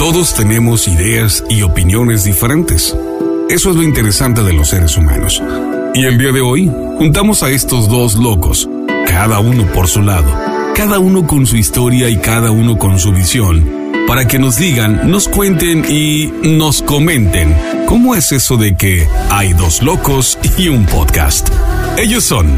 Todos tenemos ideas y opiniones diferentes. Eso es lo interesante de los seres humanos. Y el día de hoy, juntamos a estos dos locos, cada uno por su lado, cada uno con su historia y cada uno con su visión, para que nos digan, nos cuenten y nos comenten cómo es eso de que hay dos locos y un podcast. Ellos son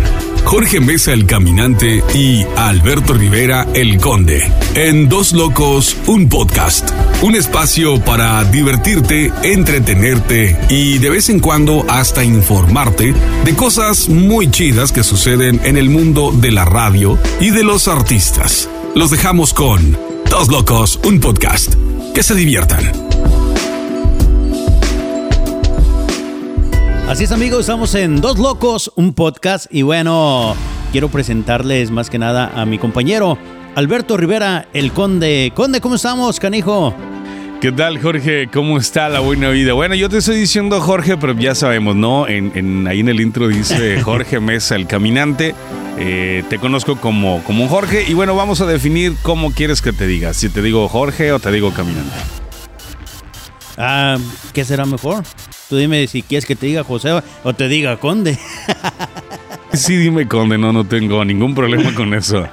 Jorge Mesa el Caminante y Alberto Rivera el Conde. En Dos Locos, un podcast. Un espacio para divertirte, entretenerte y de vez en cuando hasta informarte de cosas muy chidas que suceden en el mundo de la radio y de los artistas. Los dejamos con Dos Locos, un podcast. Que se diviertan. Así es amigos, estamos en Dos Locos, un podcast y bueno, quiero presentarles más que nada a mi compañero Alberto Rivera, el Conde. Conde, ¿cómo estamos, canijo? ¿Qué tal, Jorge? ¿Cómo está la buena vida? Bueno, yo te estoy diciendo Jorge, pero ya sabemos, ¿no? En, ahí en el intro dice Jorge Mesa, el caminante. Eh, te conozco como, como Jorge y bueno, vamos a definir cómo quieres que te diga. Si te digo Jorge o te digo caminante. Ah, ¿qué será mejor? Tú dime si quieres que te diga José o te diga Conde. sí, dime Conde, no, no tengo ningún problema con eso.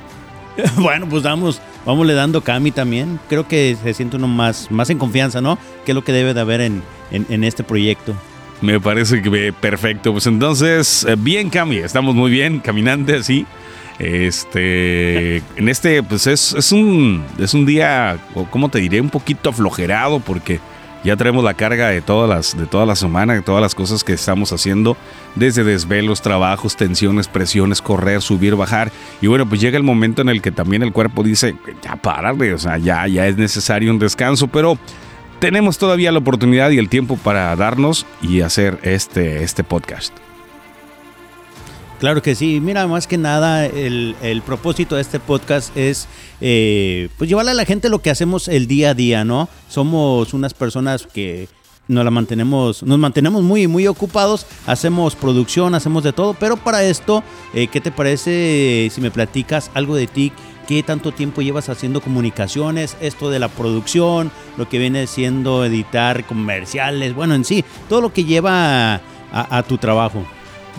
bueno, pues vamos, vamos le dando Cami también. Creo que se siente uno más, más en confianza, ¿no? Que es lo que debe de haber en, en, este proyecto. Me parece que perfecto. Pues entonces, eh, bien Cami, estamos muy bien, caminante así. Este, en este, pues es, es, un, es un día, ¿cómo te diré? Un poquito aflojerado porque ya traemos la carga de todas las, de toda la semana, de todas las cosas que estamos haciendo, desde desvelos, trabajos, tensiones, presiones, correr, subir, bajar. Y bueno, pues llega el momento en el que también el cuerpo dice, ya párale, o sea, ya, ya es necesario un descanso, pero tenemos todavía la oportunidad y el tiempo para darnos y hacer este, este podcast. Claro que sí. Mira, más que nada, el, propósito de este podcast es eh, pues llevarle a la gente lo que hacemos el día a día, ¿no? Somos unas personas que nos la mantenemos, nos mantenemos muy, muy ocupados, hacemos producción, hacemos de todo, pero para esto, eh, ¿qué te parece si me platicas algo de ti? ¿Qué tanto tiempo llevas haciendo comunicaciones? Esto de la producción, lo que viene siendo editar comerciales, bueno, en sí, todo lo que lleva a tu trabajo.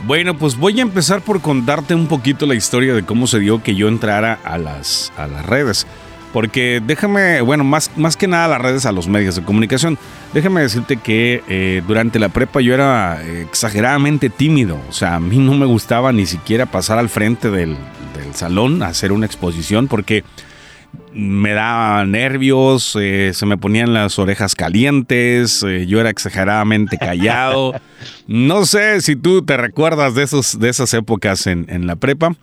Bueno, pues voy a empezar por contarte un poquito la historia de cómo se dio que yo entrara a las, a las redes. Porque déjame, bueno, más, más que nada a las redes, a los medios de comunicación. Déjame decirte que eh, durante la prepa yo era exageradamente tímido. O sea, a mí no me gustaba ni siquiera pasar al frente del, del salón a hacer una exposición porque me daba nervios, eh, se me ponían las orejas calientes, eh, yo era exageradamente callado. No sé si tú te recuerdas de, esos, de esas épocas en, la prepa,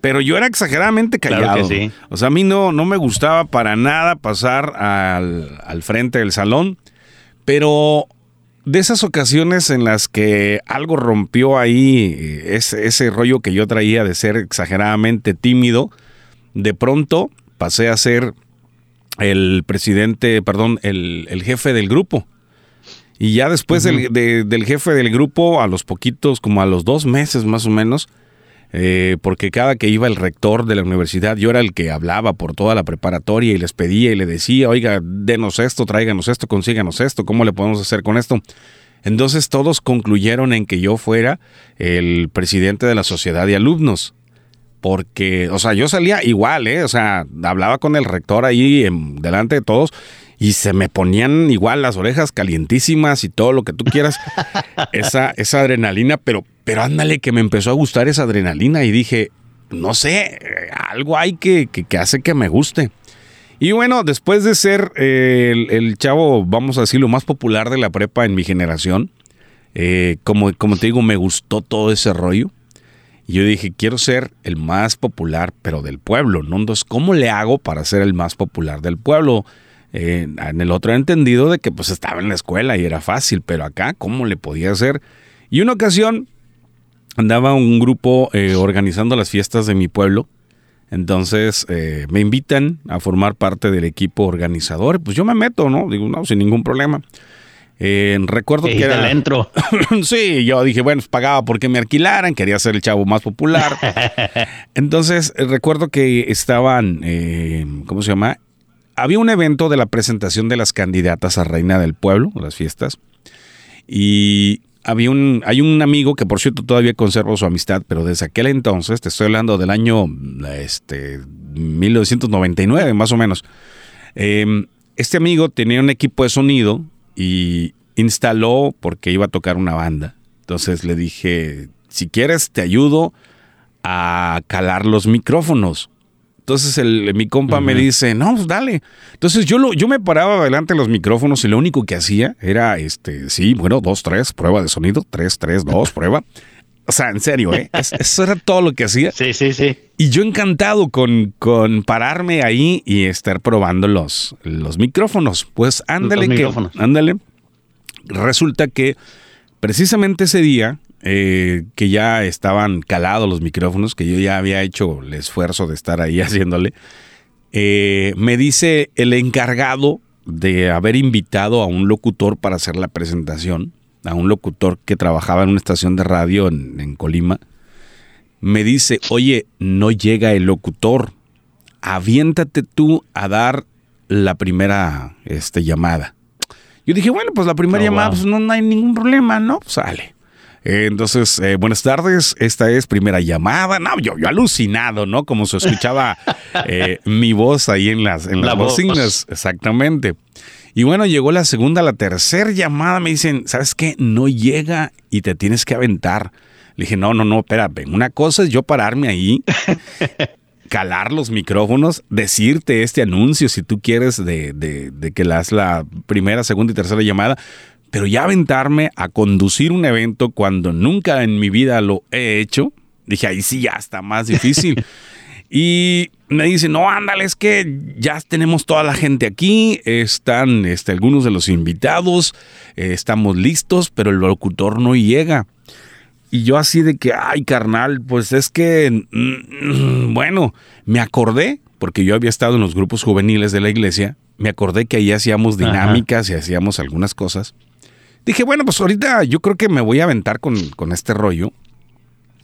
pero yo era exageradamente callado. O sea, a mí no, no me gustaba para nada pasar al, al frente del salón, pero de esas ocasiones en las que algo rompió ahí eh, ese, ese rollo que yo traía de ser exageradamente tímido, de pronto pasé a ser el presidente, perdón, el, jefe del grupo. Y ya después del, jefe del grupo, a los poquitos, como a los dos meses más o menos, eh, porque cada que iba el rector de la universidad, yo era el que hablaba por toda la preparatoria y les pedía y le decía, oiga, denos esto, tráiganos esto, consíganos esto, ¿cómo le podemos hacer con esto? Entonces todos concluyeron en que yo fuera el presidente de la sociedad de alumnos porque, o sea, yo salía igual, ¿eh? O sea, hablaba con el rector ahí en, delante de todos y se me ponían igual las orejas calientísimas y todo lo que tú quieras. esa, esa adrenalina, pero, pero ándale que me empezó a gustar esa adrenalina y dije, no sé, algo hay que, que, hace que me guste. Y bueno, después de ser eh, el, chavo, vamos a decir, lo más popular de la prepa en mi generación, eh, como, como te digo, me gustó todo ese rollo. Y yo dije, quiero ser el más popular, pero del pueblo, ¿no? Entonces, ¿cómo le hago para ser el más popular del pueblo? Eh, en el otro entendido de que pues estaba en la escuela y era fácil, pero acá, ¿cómo le podía hacer? Y una ocasión andaba un grupo eh, organizando las fiestas de mi pueblo. Entonces eh, me invitan a formar parte del equipo organizador. Pues yo me meto, ¿no? Digo, no, sin ningún problema. Eh, recuerdo que era. Dentro. sí, yo dije, bueno, pues, pagaba porque me alquilaran, quería ser el chavo más popular. Entonces, eh, recuerdo que estaban, eh, ¿cómo se llama? había un evento de la presentación de las candidatas a reina del pueblo, las fiestas, y había un, hay un amigo que por cierto todavía conservo su amistad, pero desde aquel entonces, te estoy hablando del año este, 1999 más o menos, este amigo tenía un equipo de sonido y instaló porque iba a tocar una banda. Entonces le dije, si quieres te ayudo a calar los micrófonos. Entonces el, mi compa me dice, no, pues dale. Entonces yo, lo, yo me paraba delante de los micrófonos y lo único que hacía era, este, sí, bueno, dos, tres, prueba de sonido, tres, tres, dos, prueba. O sea, en serio, ¿eh? eso era todo lo que hacía. Sí, sí, sí. Y yo encantado con, con pararme ahí y estar probando los, los micrófonos. Pues ándale que, ándale. Resulta que precisamente ese día eh, que ya estaban calados los micrófonos, que yo ya había hecho el esfuerzo de estar ahí haciéndole, eh, me dice el encargado de haber invitado a un locutor para hacer la presentación, a un locutor que trabajaba en una estación de radio en, Colima, me dice, oye, no llega el locutor, aviéntate tú a dar la primera este, llamada. Yo dije, bueno, pues la primera oh, llamada pues, no, no, hay ningún problema, ¿no? Pues sale. Eh, entonces, eh, buenas tardes, esta es primera llamada. No, yo, yo alucinado, ¿no? Como se escuchaba eh, mi voz ahí en las, en las bocinas, exactamente. Y bueno, llegó la segunda, la tercera llamada, me dicen, ¿sabes qué? No llega y te tienes que aventar. Le dije, no, no, no, espérate. Una cosa es yo pararme ahí, calar los micrófonos, decirte este anuncio si tú quieres de, de, de que las la primera, segunda y tercera llamada, pero ya aventarme a conducir un evento cuando nunca en mi vida lo he hecho, dije, ahí sí ya está más difícil. y me dice, no, ándale, es que ya tenemos toda la gente aquí, están este, algunos de los invitados, eh, estamos listos, pero el locutor no llega. Y yo así de que, ay, carnal, pues es que, mm, bueno, me acordé, porque yo había estado en los grupos juveniles de la iglesia, me acordé que ahí hacíamos dinámicas y hacíamos algunas cosas. Dije, bueno, pues ahorita yo creo que me voy a aventar con, este rollo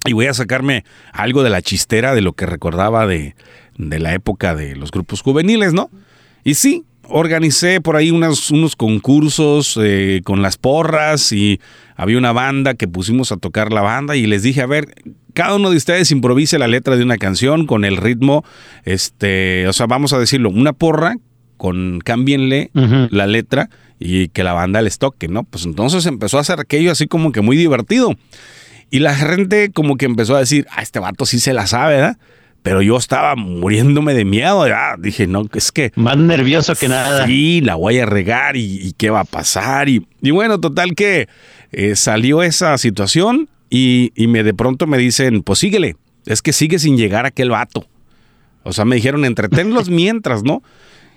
y voy a sacarme algo de la chistera de lo que recordaba de, la época de los grupos juveniles, ¿no? Y sí, organicé por ahí unos, unos concursos eh, con las porras y había una banda que pusimos a tocar la banda y les dije, a ver, cada uno de ustedes improvise la letra de una canción con el ritmo, este, o sea, vamos a decirlo, una porra con cámbienle la letra y que la banda les toque, ¿no? Pues entonces empezó a hacer aquello así como que muy divertido. Y la gente como que empezó a decir, ah, este vato sí se la sabe, ¿verdad? Pero yo estaba muriéndome de miedo, ya dije, no, es que... Más nervioso que nada. Sí, la voy a regar y, qué va a pasar. Y, bueno, total que eh, salió esa situación y, y, me de pronto me dicen, pues síguele, es que sigue sin llegar aquel vato. O sea, me dijeron, entretenlos mientras, ¿no?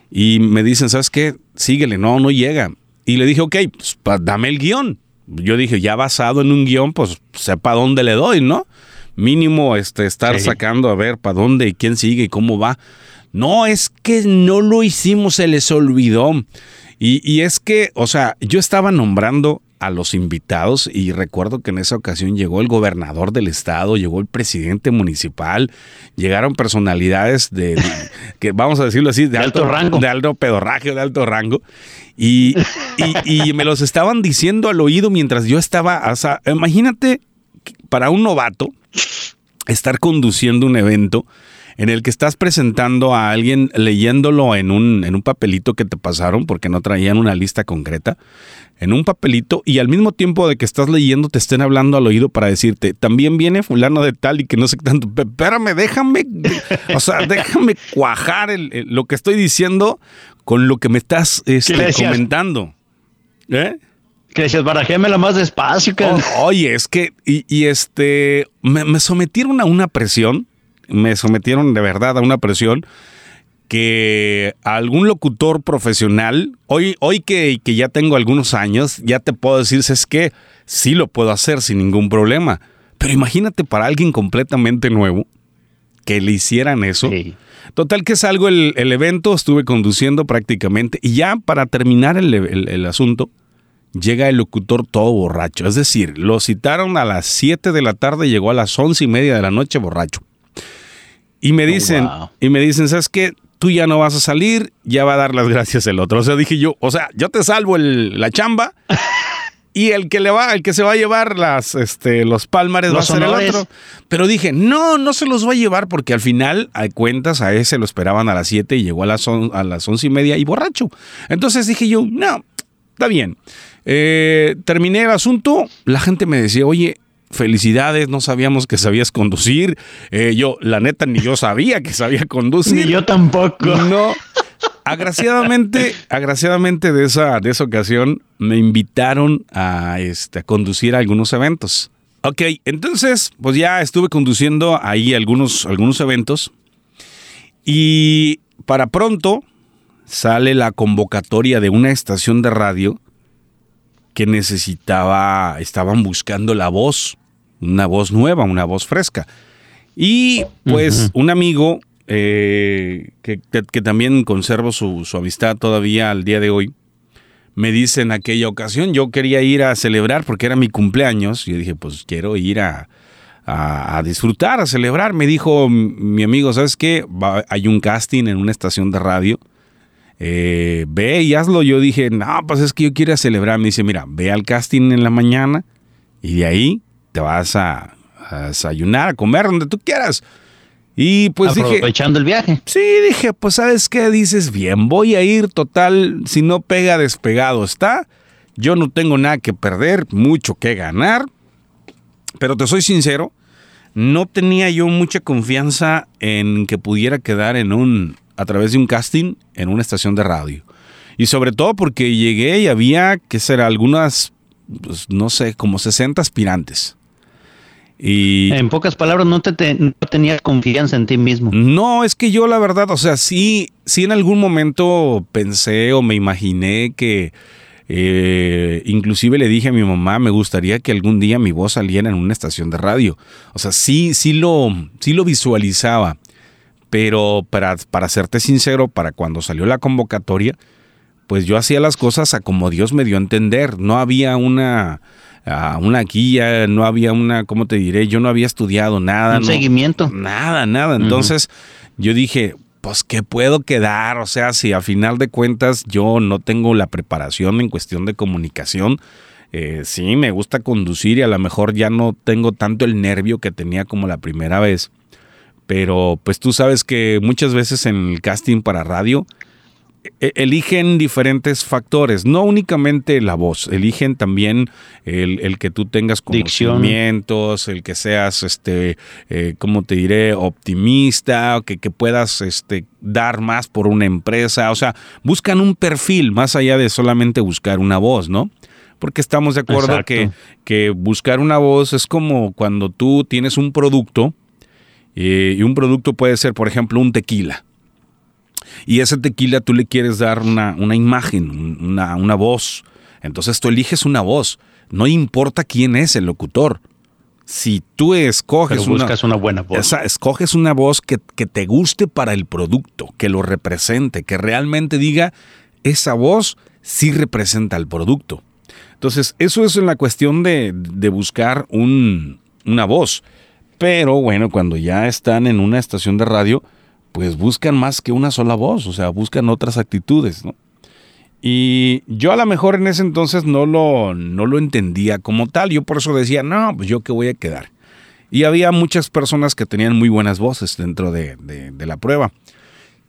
Y me dicen, ¿sabes qué? Síguele, no, no llega. Y le dije, ok, pues dame el guion. Yo dije, ya basado en un guion, pues sepa dónde le doy, ¿no? Mínimo este, estar sacando a ver para dónde y quién sigue y cómo va. No, es que no lo hicimos, se les olvidó. Y, y es que, o sea, yo estaba nombrando a los invitados y recuerdo que en esa ocasión llegó el gobernador del estado, llegó el presidente municipal, llegaron personalidades de, que vamos a decirlo así, de, alto, rango, de alto pedorragio, de alto rango, y, y, me los estaban diciendo al oído mientras yo estaba, o sea, imagínate para un novato estar conduciendo un evento en el que estás presentando a alguien leyéndolo en un, en un papelito que te pasaron porque no traían una lista concreta en un papelito y al mismo tiempo de que estás leyendo te estén hablando al oído para decirte, también viene fulano de tal y que no sé tanto, espérame, déjame, o sea, déjame cuajar lo que estoy diciendo con lo que me estás este, comentando. ¿Eh? Que decías, barajémela más despacio. Oh, oye, es que, y, este, me, me, sometieron a una presión, me sometieron de verdad a una presión que algún locutor profesional, hoy, hoy que, que, ya tengo algunos años, ya te puedo decir, es que sí lo puedo hacer sin ningún problema. Pero imagínate para alguien completamente nuevo que le hicieran eso. Total que salgo el, el, evento, estuve conduciendo prácticamente y ya para terminar el, el, asunto, llega el locutor todo borracho. Es decir, lo citaron a las 7 de la tarde, llegó a las once y media de la noche borracho. Y me oh, dicen, y me dicen, ¿sabes qué? tú ya no vas a salir, ya va a dar las gracias el otro. O sea, dije yo, o sea, yo te salvo la chamba y el que le va, el que se va a llevar las, este, los palmares va a ser el otro. Pero dije, no, no se los va a llevar porque al final, hay cuentas, a ese lo esperaban a las 7 y llegó a las, a las 11 y media y borracho. Entonces dije yo, no, está bien. Eh, terminé el asunto, la gente me decía, oye, felicidades, no sabíamos que sabías conducir. Eh, yo, la neta, ni yo sabía que sabía conducir. Ni yo tampoco. No. Agraciadamente, agraciadamente de esa, de esa ocasión me invitaron a, este, a conducir a algunos eventos. Ok, entonces, pues ya estuve conduciendo ahí algunos, algunos eventos y para pronto sale la convocatoria de una estación de radio que necesitaba, estaban buscando la voz, una voz nueva, una voz fresca. Y pues un amigo eh, que, también conservo su, amistad todavía al día de hoy, me dice en aquella ocasión, yo quería ir a celebrar porque era mi cumpleaños, y yo dije, pues quiero ir a, disfrutar, a celebrar. Me dijo mi amigo, ¿sabes qué? hay un casting en una estación de radio. Eh, ve y hazlo. Yo dije, no, pues es que yo quiero celebrar. Me dice, mira, ve al casting en la mañana y de ahí te vas a, a desayunar, a comer, donde tú quieras. Y pues dije. Aprovechando el viaje. Sí, dije, pues sabes qué, dices, bien, voy a ir total, si no pega despegado está. Yo no tengo nada que perder, mucho que ganar. Pero te soy sincero, no tenía yo mucha confianza en que pudiera quedar en un, a través de un casting en una estación de radio. Y sobre todo porque llegué y había, que ser algunas, pues, no sé, como 60 aspirantes. Y en pocas palabras, no, te, tenías confianza en ti mismo. No, es que yo la verdad, o sea, sí, sí en algún momento pensé o me imaginé que eh, inclusive le dije a mi mamá, me gustaría que algún día mi voz saliera en una estación de radio. O sea, sí, sí lo, sí lo visualizaba. Pero para, para serte sincero, para cuando salió la convocatoria, pues yo hacía las cosas a como Dios me dio a entender. No había una una guía, no había una, ¿cómo te diré? Yo no había estudiado nada. Un seguimiento. Nada, nada. Entonces yo dije, pues ¿qué puedo quedar? O sea, si a final de cuentas yo no tengo la preparación en cuestión de comunicación, eh, sí, me gusta conducir y a lo mejor ya no tengo tanto el nervio que tenía como la primera vez. Pero pues tú sabes que muchas veces en el casting para radio, eligen diferentes factores, no únicamente la voz, eligen también el, que tú tengas conocimientos, el que seas, este, eh, ¿cómo te diré?, optimista, o que, que, puedas este, dar más por una empresa, o sea, buscan un perfil más allá de solamente buscar una voz, ¿no? Porque estamos de acuerdo que, que, buscar una voz es como cuando tú tienes un producto, eh, y un producto puede ser, por ejemplo, un tequila y ese tequila tú le quieres dar una, imagen, una, una voz. Entonces tú eliges una voz. No importa quién es el locutor. Si tú escoges buscas una, buena voz. escoges una voz que, te guste para el producto, que lo represente, que realmente diga, esa voz sí representa al producto. Entonces, eso es en la cuestión de, buscar una voz. Pero bueno, cuando ya están en una estación de radio, pues buscan más que una sola voz, o sea, buscan otras actitudes, ¿no? Y yo a lo mejor en ese entonces no lo, no lo entendía como tal, yo por eso decía, no, pues yo qué voy a quedar. Y había muchas personas que tenían muy buenas voces dentro de, la prueba.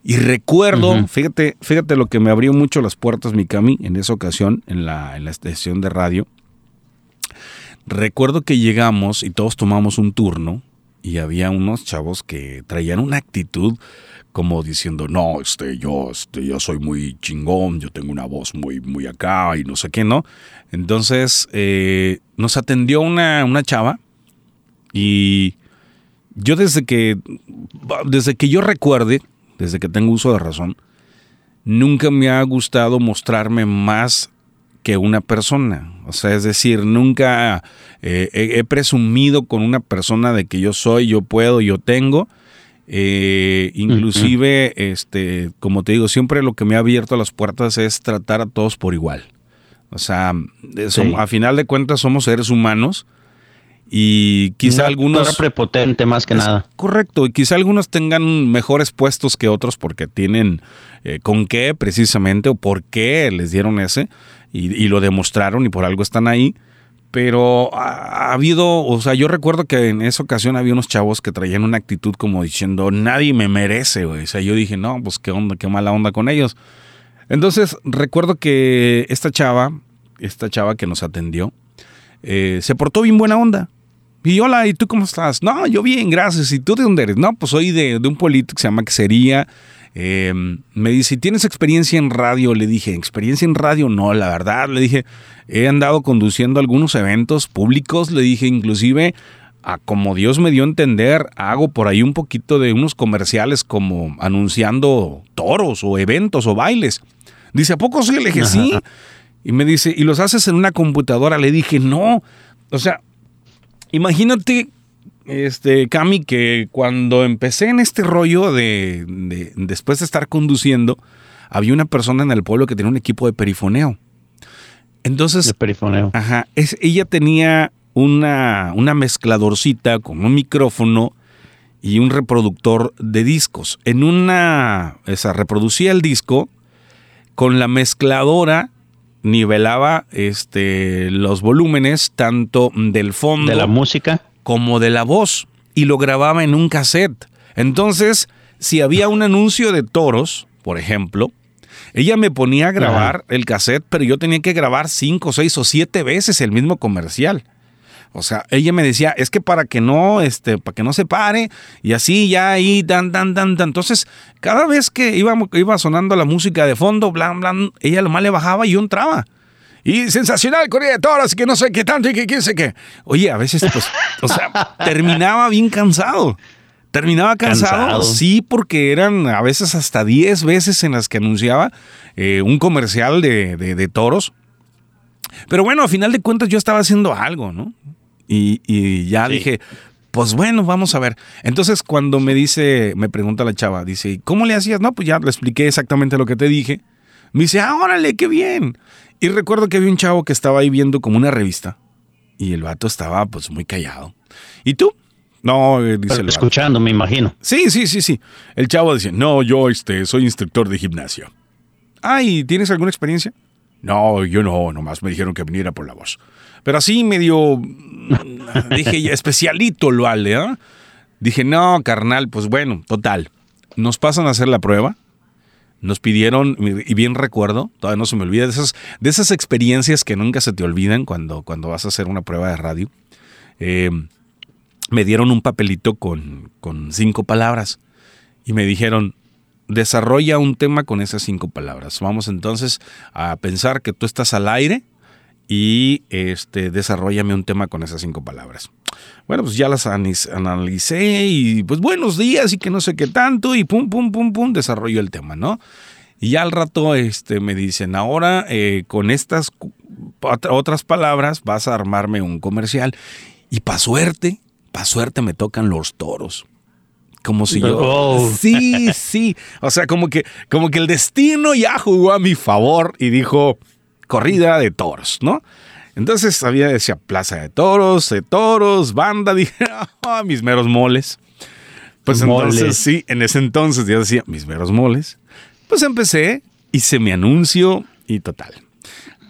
Y recuerdo, fíjate, fíjate lo que me abrió mucho las puertas Mikami en esa ocasión, en la, en la estación de radio. Recuerdo que llegamos y todos tomamos un turno y había unos chavos que traían una actitud como diciendo, no, este, yo, este, yo soy muy chingón, yo tengo una voz muy, muy acá y no sé qué, ¿no? Entonces eh, nos atendió una, una chava y yo desde que, desde que yo recuerde, desde que tengo uso de razón, nunca me ha gustado mostrarme más que una persona. O sea, es decir, nunca eh, he, presumido con una persona de que yo soy, yo puedo, yo tengo. Eh, inclusive, este, como te digo, siempre lo que me ha abierto las puertas es tratar a todos por igual. O sea, a final de cuentas somos seres humanos Y quizá Una algunos... prepotente más que Es nada. Correcto, y quizá algunos tengan mejores puestos que otros porque tienen eh, con qué precisamente o por qué les dieron ese y, lo demostraron y por algo están ahí. Pero ha, ha habido, o sea, yo recuerdo que en esa ocasión había unos chavos que traían una actitud como diciendo, nadie me merece, güey. O sea, yo dije, no, pues qué onda, qué mala onda con ellos. Entonces, recuerdo que esta chava, esta chava que nos atendió, eh, se portó bien buena onda. Y hola, ¿y tú cómo estás? No, yo bien, gracias. ¿Y tú de dónde eres? No, pues soy de, de un pueblito que se llama Quesería. Eh, me dice, ¿tienes experiencia en radio? Le dije, ¿experiencia en radio? No, la verdad. Le dije, he andado conduciendo algunos eventos públicos. Le dije, inclusive, a como Dios me dio a entender, hago por ahí un poquito de unos comerciales como anunciando toros o eventos o bailes. Dice, ¿a poco sí? Le dije, sí. Y me dice, ¿y los haces en una computadora? Le dije, no. O sea, imagínate, este, Cami, que cuando empecé en este rollo de, de- después de estar conduciendo, había una persona en el pueblo que tenía un equipo de perifoneo. Entonces, De perifoneo. Ajá, es, ella tenía una, una mezcladorcita con un micrófono y un reproductor de discos. En una, esa, reproducía el disco, con la mezcladora nivelaba este, los volúmenes tanto del fondo De la música. Como de la voz y lo grababa en un cassette. Entonces, si había un anuncio de toros, por ejemplo, ella me ponía a grabar el cassette, pero yo tenía que grabar cinco, seis o siete veces el mismo comercial. O sea, ella me decía, es que para que no, este, para que no se pare, y así ya ahí, dan, dan, dan, dan. Entonces, cada vez que iba, iba sonando la música de fondo, blan, blan, ella lo más le bajaba y yo entraba. Y sensacional, Correa de Toros, que no sé qué tanto, y que quién sé qué. Oye, a veces, pues, o sea, terminaba bien cansado. Terminaba cansado, Cansado. sí, porque eran a veces hasta 10 veces en las que anunciaba eh, un comercial de, de- de toros. Pero bueno, a final de cuentas yo estaba haciendo algo, ¿no? Y, y ya Sí. dije, pues bueno, vamos a ver. Entonces cuando me dice, me pregunta la chava, dice, "¿Y ¿cómo le hacías? No, pues ya le expliqué exactamente lo que te dije. Me dice, ah, órale, qué bien. Y recuerdo que había un chavo que estaba ahí viendo como una revista. Y el vato estaba pues muy callado. ¿Y tú? No, eh, dice Pero escuchando, me imagino. Sí, sí, sí, sí. El chavo dice, no, yo este, soy instructor de gimnasio. Ay, ¿tienes alguna experiencia? No, yo no, nomás me dijeron que viniera por la voz. Pero así medio, mm, dije, especialito lo vale, ¿ah? Dije, no, carnal, pues bueno, total. Nos pasan a hacer la prueba. Nos pidieron, y bien recuerdo, todavía no se me olvida, de esas, de esas experiencias que nunca se te olvidan cuando, cuando vas a hacer una prueba de radio. Eh, me dieron un papelito con, con cinco palabras y me dijeron, desarrolla un tema con esas cinco palabras. Vamos entonces a pensar que tú estás al aire y este, desarrollame un tema con esas cinco palabras. Bueno, pues ya las analicé y pues buenos días y que no sé qué tanto y pum, pum, pum, pum, desarrollo el tema, ¿no? Y ya al rato este, me dicen, ahora eh, con estas otras palabras vas a armarme un comercial. Y pa' suerte, pa' suerte me tocan los toros. Como si yo... Oh. Sí, sí. O sea, como que, como que el destino ya jugó a mi favor y dijo corrida de toros, ¿no? Entonces había, decía plaza de toros, de toros, banda, dije, ah, mis meros moles. Pues Moles. entonces, sí, en ese entonces ya decía, mis meros moles. Pues empecé, hice mi anuncio y total.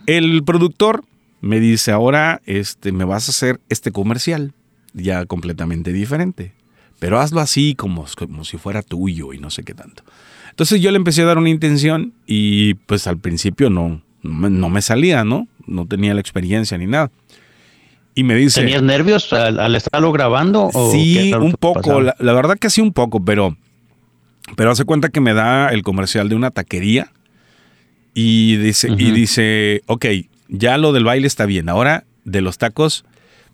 El productor me dice, ahora este, me vas a hacer este comercial, ya completamente diferente. Pero hazlo así como, como si fuera tuyo y no sé qué tanto. Entonces yo le empecé a dar una intención y pues al principio no, no, me, salía, ¿no? No tenía la experiencia ni nada. Y me dice... ¿Tenías nervios al, al estarlo grabando? o Sí, un poco. La, la verdad que sí, un poco, pero. Pero hace cuenta que me da el comercial de una taquería y dice, y dice, ok, ya lo del baile está bien. Ahora, de los tacos,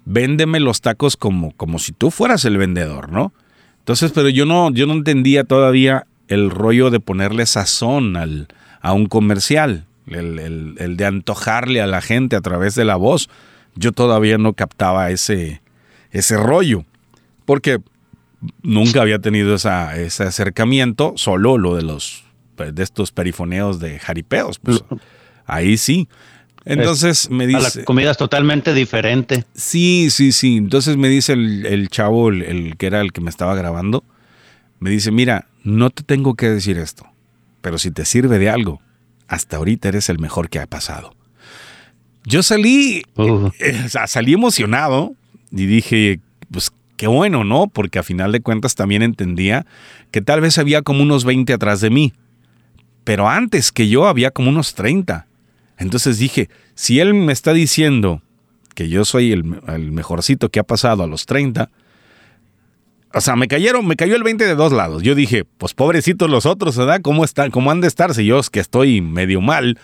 véndeme los tacos como, como si tú fueras el vendedor, ¿no? Entonces, pero yo no, yo no entendía todavía el rollo de ponerle sazón al, a un comercial, el, el- el de antojarle a la gente a través de la voz. Yo todavía no captaba ese, ese rollo, porque nunca había tenido esa, ese acercamiento, solo lo de los de estos perifoneos de jaripeos. Pues, ahí sí. Entonces me dice... la comida es totalmente diferente. Sí, sí, sí. Entonces me dice el, el chavo, el, el que era el que me estaba grabando, me dice, mira, no te tengo que decir esto, pero si te sirve de algo, hasta ahorita eres el mejor que ha pasado. Yo salí, Uh. eh, sea, salí emocionado y dije, pues qué bueno, ¿no? Porque a final de cuentas también entendía que tal vez había como unos 20 atrás de mí, pero antes que yo había como unos 30. Entonces dije, si él me está diciendo que yo soy el, el mejorcito que ha pasado a los 30, o sea, me cayeron, me cayó el 20 de dos lados. Yo dije, pues pobrecitos los otros, ¿verdad? ¿Cómo están? ¿Cómo han de estar? Si yo es que estoy medio mal,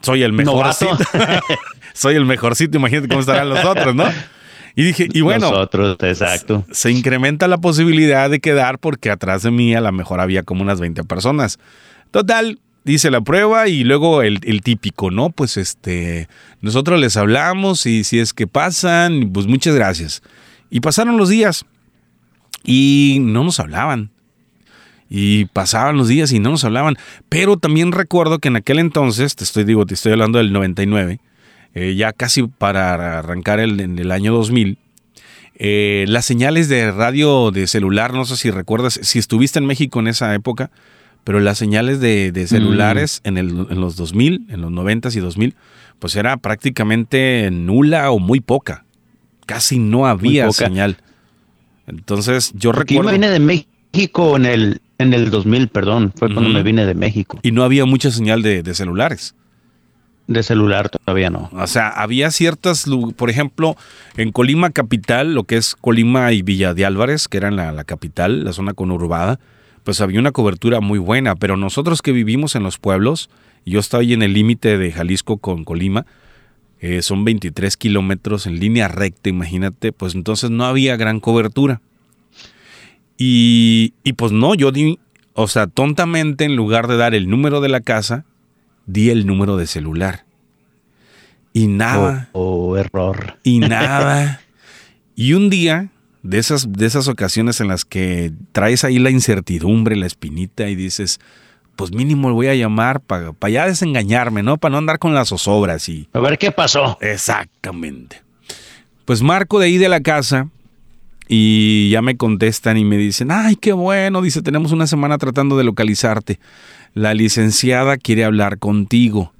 soy el mejorcito. soy el mejorcito, imagínate cómo estarán los otros, ¿no? Y dije, y bueno, Nosotros, exacto. se incrementa la posibilidad de quedar porque atrás de mí a lo mejor había como unas 20 personas. Total, dice la prueba y luego el, el típico, ¿no? Pues este, nosotros les hablamos y si es que pasan, pues muchas gracias. Y pasaron los días y no nos hablaban. Y pasaban los días y no nos hablaban. Pero también recuerdo que en aquel entonces, te estoy, digo, te estoy hablando del 99, eh, ya casi para arrancar el, en el año 2000, eh, las señales de radio de celular, no sé si recuerdas, si estuviste en México en esa época, pero las señales de, de celulares en, el, en los 2000, en los 90 y 2000, pues era prácticamente nula o muy poca. Casi no había señal. Entonces yo yo recuerdo... me vine de México en el, en el 2000, perdón. Fue cuando me vine de México. Y no había mucha señal de, de celulares. De celular todavía no. O sea, había ciertas, por ejemplo, en Colima capital, lo que es Colima y Villa de Álvarez, que eran la, la capital, la zona conurbada, pues había una cobertura muy buena, pero nosotros que vivimos en los pueblos, yo estoy en el límite de Jalisco con Colima, eh, son 23 kilómetros en línea recta, imagínate, pues entonces no había gran cobertura. Y, y pues no, yo di, o sea, tontamente en lugar de dar el número de la casa, di el número de celular. Y nada, Oh, oh, error. y nada. Y un día, de esas, de esas ocasiones en las que traes ahí la incertidumbre, la espinita y dices, pues mínimo voy a llamar para ya desengañarme, ¿no? Para no andar con las zozobras y... A ver qué pasó. Exactamente. Pues marco de ahí de la casa y ya me contestan y me dicen, ay, qué bueno, dice, tenemos una semana tratando de localizarte. La licenciada quiere hablar contigo.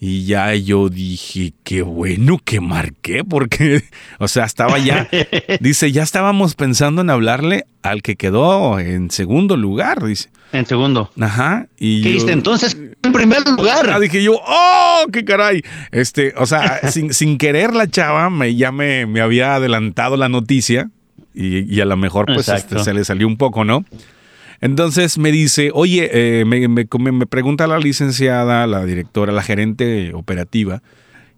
Y ya yo dije, qué bueno que marqué, porque, o sea, estaba ya, dice, ya estábamos pensando en hablarle al que quedó en segundo lugar, dice. En segundo. Ajá. Y ¿Qué yo- entonces? En primer lugar. Ah, dije yo, ¡oh, qué caray! Este, o sea, sin, sin querer la chava me, ya me, me había adelantado la noticia y, y a lo mejor pues este, se le salió un poco, ¿no? Entonces me dice, oye, eh, me, me- me- me pregunta la licenciada, la directora, la gerente operativa,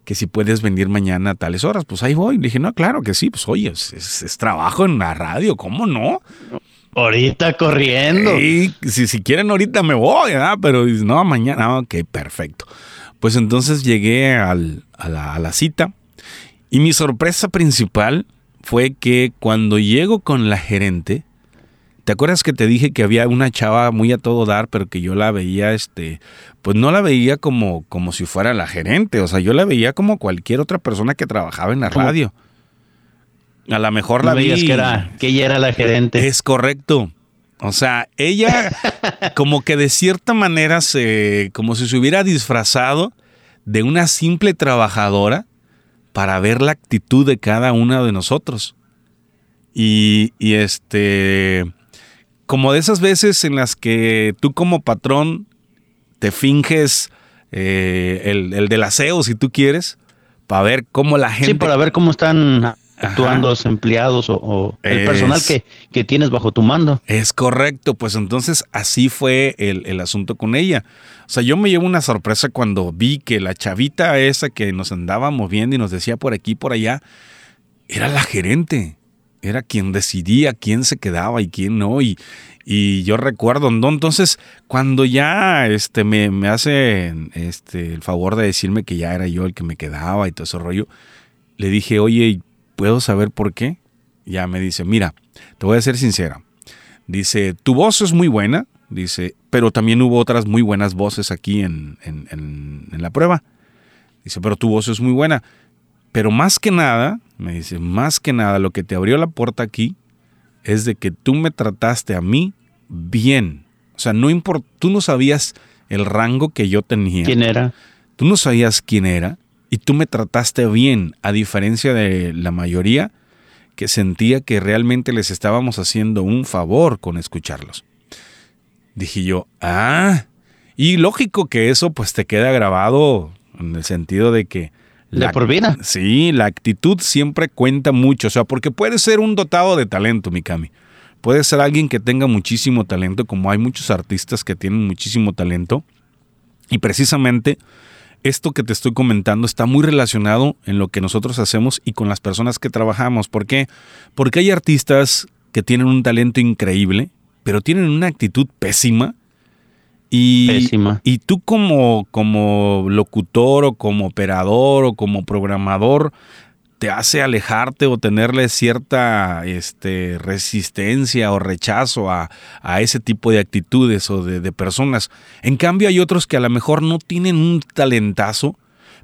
que si puedes venir mañana a tales horas. Pues ahí voy. Le dije, no, claro que sí. Pues oye, es, es- es trabajo en la radio, ¿cómo no? Ahorita corriendo. Y si, si quieren ahorita me voy, ¿verdad? Pero dice, no, mañana, Ah, ok, perfecto. Pues entonces llegué al- a, la, a la cita y mi sorpresa principal fue que cuando llego con la gerente, ¿te acuerdas que te dije que había una chava muy a todo dar, pero que yo la veía, este, pues no la veía como, como si fuera la gerente, o sea, yo la veía como cualquier otra persona que trabajaba en la radio. A lo mejor la No veías que era, que ella era la gerente. Es correcto. O sea, ella como que de cierta manera se, como si se hubiera disfrazado de una simple trabajadora para ver la actitud de cada una de nosotros. Y, y este, como de esas veces en las que tú como patrón te finges eh, el, el del aseo, si tú quieres, para ver cómo la gente... Sí, para ver cómo están actuando los empleados o, o el Es- personal que, que tienes bajo tu mando. Es correcto, pues entonces así fue el, el asunto con ella. O sea, yo me llevo una sorpresa cuando vi que la chavita esa que nos andaba moviendo y nos decía por aquí, por allá, era la gerente. Era quien decidía quién se quedaba y quién no. Y, y yo recuerdo, ¿no? Entonces, cuando ya este, me, me hace este, el favor de decirme que ya era yo el que me quedaba y todo ese rollo, le dije, oye, ¿puedo saber por qué? Ya me dice, mira, te voy a ser sincera. Dice, tu voz es muy buena, dice, pero también hubo otras muy buenas voces aquí en, en- en- en la prueba. Dice, pero tu voz es muy buena. Pero más que nada, me dice, más que nada, lo que te abrió la puerta aquí es de que tú me trataste a mí bien. O sea, no importa, tú no sabías el rango que yo tenía. ¿Quién era? Tú no sabías quién era y tú me trataste bien, a diferencia de la mayoría que sentía que realmente les estábamos haciendo un favor con escucharlos. Dije yo, ah, y lógico que eso pues te queda grabado en el sentido de que... De por vida. Sí, la actitud siempre cuenta mucho, o sea, porque puede ser un dotado de talento, Mikami. Puede ser alguien que tenga muchísimo talento, como hay muchos artistas que tienen muchísimo talento. Y precisamente esto que te estoy comentando está muy relacionado en lo que nosotros hacemos y con las personas que trabajamos. ¿Por qué? Porque hay artistas que tienen un talento increíble, pero tienen una actitud pésima y, y tú como, como locutor o como operador o como programador te hace alejarte o tenerle cierta este, resistencia o rechazo a, ese tipo de actitudes o de, de, personas. En cambio hay otros que a lo mejor no tienen un talentazo,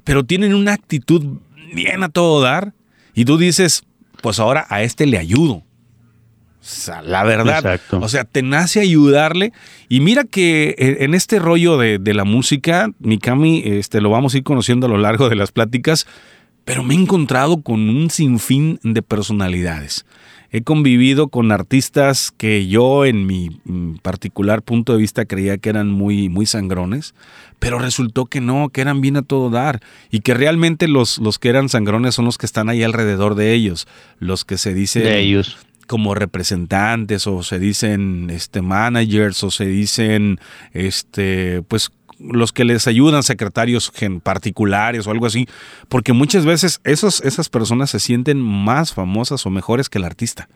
pero tienen una actitud bien a todo dar y tú dices, pues ahora a este le ayudo sea, la verdad. O sea, te nace ayudarle. Y mira que en este rollo de, la música, Mikami, este, lo vamos a ir conociendo a lo largo de las pláticas, pero me he encontrado con un sinfín de personalidades. He convivido con artistas que yo en mi mm, particular punto de vista creía que eran muy, muy sangrones, pero resultó que no, que eran bien a todo dar y que realmente los, los que eran sangrones son los que están ahí alrededor de ellos, los que se dice... De ellos como representantes o se dicen este managers o se dicen este pues los que les ayudan secretarios particulares o algo así, porque muchas veces esos, esas personas se sienten más famosas o mejores que el artista.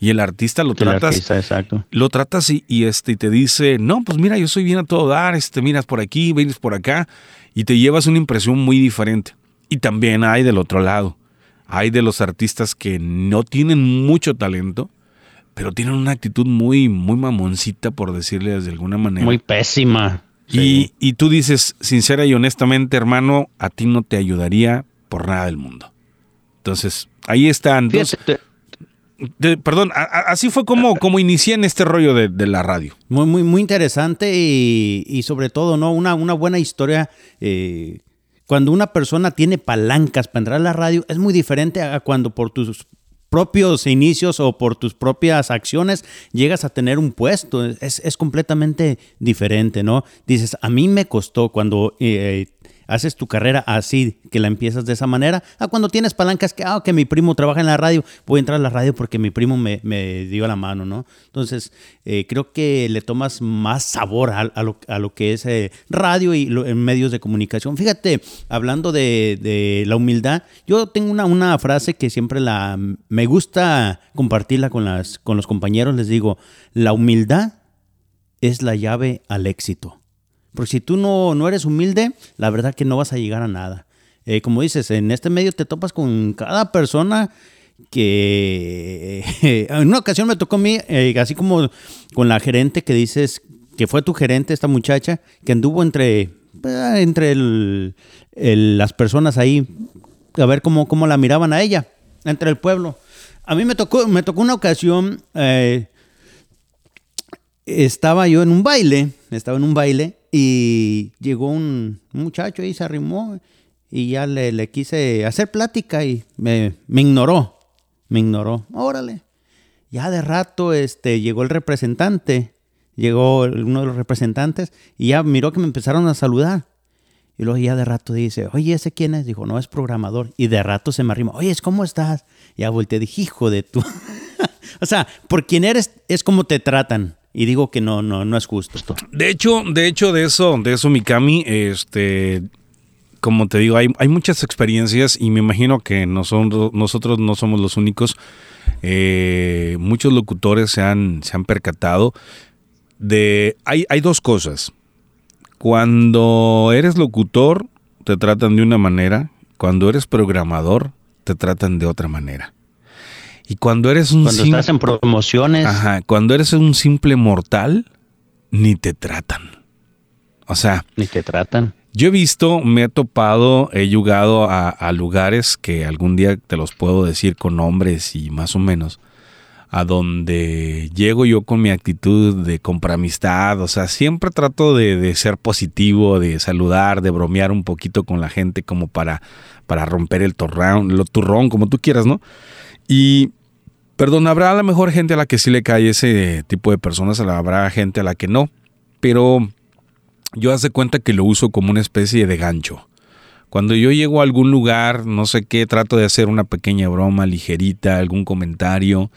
Y el artista lo tratas, lo tratas y, y, este te dice, no, pues mira, yo soy bien a todo dar, este, miras por aquí, vienes por acá, y te llevas una impresión muy diferente. Y también hay del otro lado hay de los artistas que no tienen mucho talento, pero tienen una actitud muy, muy mamoncita, por decirle de alguna manera. Muy pésima. Y, y, tú dices, sincera y honestamente, hermano, a ti no te ayudaría por nada del mundo. Entonces, ahí están. Dos, perdón, así fue como, como inicié en este rollo de, la radio. Muy, muy, muy interesante y, sobre todo, ¿no? Una, una buena historia eh, cuando una persona tiene palancas para entrar a la radio, es muy diferente a cuando por tus propios inicios o por tus propias acciones llegas a tener un puesto. Es, completamente diferente, ¿no? Dices, a mí me costó cuando eh, haces tu carrera así, que la empiezas de esa manera, a cuando tienes palancas que, ah, que mi primo trabaja en la radio, voy a entrar a la radio porque mi primo me, dio la mano, ¿no? Entonces, eh, creo que le tomas más sabor a, lo, que es eh, radio y en medios de comunicación. Fíjate, hablando de, la humildad, yo tengo una, una, frase que siempre la, me gusta compartirla con, las, con los compañeros, les digo, la humildad es la llave al éxito. Porque si tú no, no eres humilde, la verdad que no vas a llegar a nada. Eh, como dices, en este medio te topas con cada persona que en una ocasión me tocó a mí, eh, así como con la gerente que dices que fue tu gerente, esta muchacha, que anduvo entre, eh, entre las personas ahí, a ver cómo, cómo la miraban a ella, entre el pueblo. A mí me tocó, me tocó una ocasión, estaba yo en un baile, estaba en un baile y llegó un muchacho y se arrimó y ya le, quise hacer plática y me, ignoró. Me ignoró. Órale. Ya de rato este, llegó el representante. Llegó uno de los representantes y ya miró que me empezaron a saludar. Y luego ya de rato dice, oye, ¿ese quién es? Dijo, no, es programador. Y de rato se me arrimó, oye, ¿cómo estás? Ya volteé, dije, hijo de tú. o sea, por quién eres es como te tratan. Y digo que no, no, no es justo. De hecho, de hecho, de eso, de eso, Mikami, este, como te digo, hay, hay muchas experiencias y me imagino que nosotros, nosotros no somos los únicos. Eh, muchos locutores se han, se han percatado de. Hay, hay dos cosas. Cuando eres locutor, te tratan de una manera. Cuando eres programador, te tratan de otra manera. Y cuando eres un cuando estás en promociones, ajá, cuando eres un simple mortal, ni te tratan. O sea, ni te tratan. Yo he visto, me he topado, he llegado a, lugares que algún día te los puedo decir con nombres y más o menos, a donde llego yo con mi actitud de amistad, o sea, siempre trato de, ser positivo, de saludar, de bromear un poquito con la gente como para, para romper el torrón, lo turrón, como tú quieras, ¿no? Y, perdón, habrá a lo mejor gente a la que sí le cae ese tipo de personas, habrá gente a la que no, pero yo hace cuenta que lo uso como una especie de gancho. Cuando yo llego a algún lugar, no sé qué, trato de hacer una pequeña broma ligerita, algún comentario,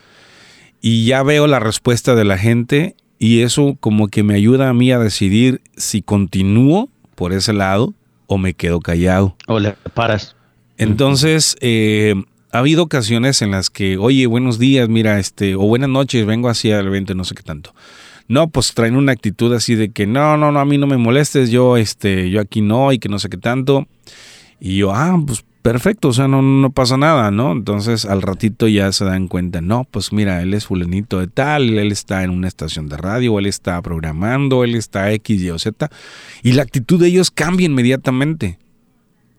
y ya veo la respuesta de la gente y eso como que me ayuda a mí a decidir si continúo por ese lado o me quedo callado. O le paras. Entonces, eh, ha habido ocasiones en las que, oye, buenos días, mira, este, o buenas noches, vengo hacia el evento, no sé qué tanto. No, pues traen una actitud así de que no, no, no, a mí no me molestes, yo, este, yo aquí no y que no sé qué tanto. Y yo, ah, pues perfecto, o sea, no, no pasa nada, ¿no? Entonces al ratito ya se dan cuenta, no, pues mira, él es fulanito de tal, él está en una estación de radio, él está programando, él está X, Y o Z, y la actitud de ellos cambia inmediatamente.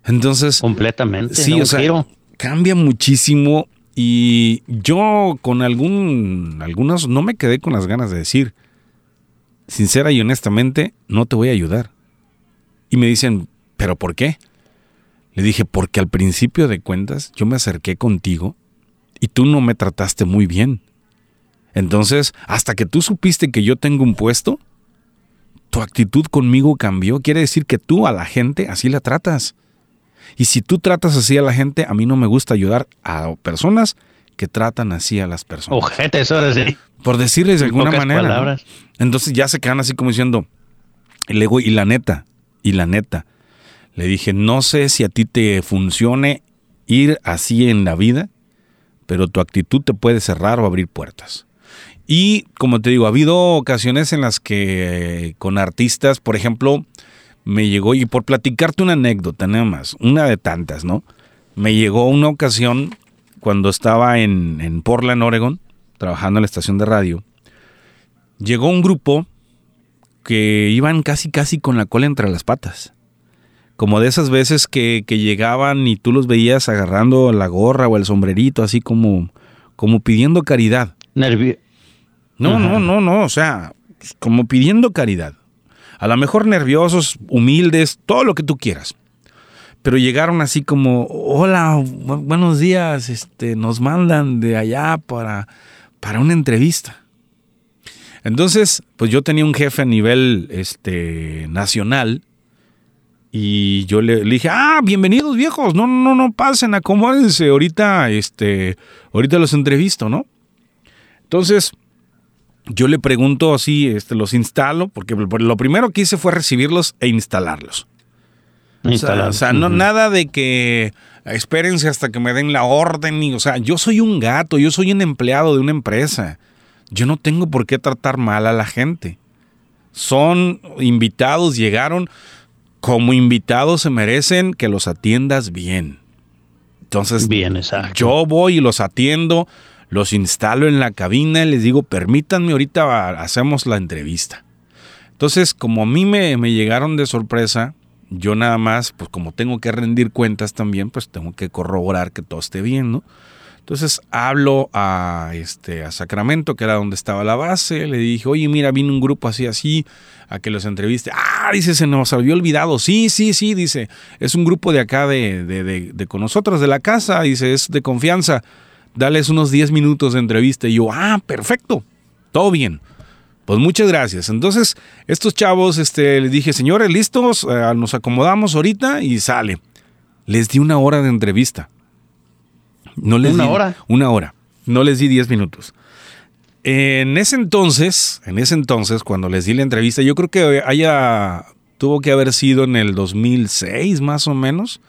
Entonces... Completamente. Sí, o sea, cambia muchísimo y yo con algún, algunos no me quedé con las ganas de decir, sincera y honestamente, no te voy a ayudar. Y me dicen, ¿pero por qué? Le dije, porque al principio de cuentas yo me acerqué contigo y tú no me trataste muy bien. Entonces, hasta que tú supiste que yo tengo un puesto, tu actitud conmigo cambió. Quiere decir que tú a la gente así la tratas. Y si tú tratas así a la gente, a mí no me gusta ayudar a personas que tratan así a las personas. Ojete, eso sí. Por decirles de alguna manera. Entonces ya se quedan así como diciendo, el ego, y la neta, y la neta. Le dije, no sé si a ti te funcione ir así en la vida, pero tu actitud te puede cerrar o abrir puertas. Y como te digo, ha habido ocasiones en las que eh, con artistas, por ejemplo, me llegó, y por platicarte una anécdota nada más, una de tantas, ¿no? Me llegó una ocasión cuando estaba en, en Portland, Oregon, trabajando en la estación de radio, llegó un grupo que iban casi casi con la cola entre las patas. Como de esas veces que, llegaban y tú los veías agarrando la gorra o el sombrerito, así como, como pidiendo caridad. Nervio. No, no, no, no, o sea, como pidiendo caridad. A lo mejor nerviosos, humildes, todo lo que tú quieras pero llegaron así como, hola, buenos días, este, nos mandan de allá para, para una entrevista. Entonces, pues yo tenía un jefe a nivel este, nacional y yo le, dije, ah, bienvenidos viejos, no, no, no pasen, acomódense, ahorita, este, ahorita los entrevisto, ¿no? Entonces, yo le pregunto así, este, los instalo, porque lo primero que hice fue recibirlos e instalarlos. O sea, no nada de que espérense hasta que me den la orden. Y, o sea, yo soy un gato, yo soy un empleado de una empresa. Yo no tengo por qué tratar mal a la gente. Son invitados, llegaron como invitados, se merecen que los atiendas bien. Entonces, bien, exacto. yo voy y los atiendo, los instalo en la cabina y les digo, permítanme, ahorita hacemos la entrevista. Entonces, como a mí me, me llegaron de sorpresa, yo nada más, pues como tengo que rendir cuentas también, pues tengo que corroborar que todo esté bien, ¿no? Entonces hablo a, este, a Sacramento, que era donde estaba la base, le dije, oye, mira, vino un grupo así, así, a que los entreviste. Ah, dice, se nos había olvidado. Sí, sí, sí, dice, es un grupo de acá de, de, de, de con nosotros, de la casa, dice, es de confianza. Dales unos 10 minutos de entrevista. Y yo, ah, perfecto, todo bien. Pues muchas gracias. Entonces, estos chavos, este, les dije, señores, listos, eh, nos acomodamos ahorita y sale. Les di una hora de entrevista. No les ¿Una di, hora? Una hora. No les di diez minutos. En ese entonces, en ese entonces, cuando les di la entrevista, yo creo que haya, tuvo que haber sido en el 2006 más o menos.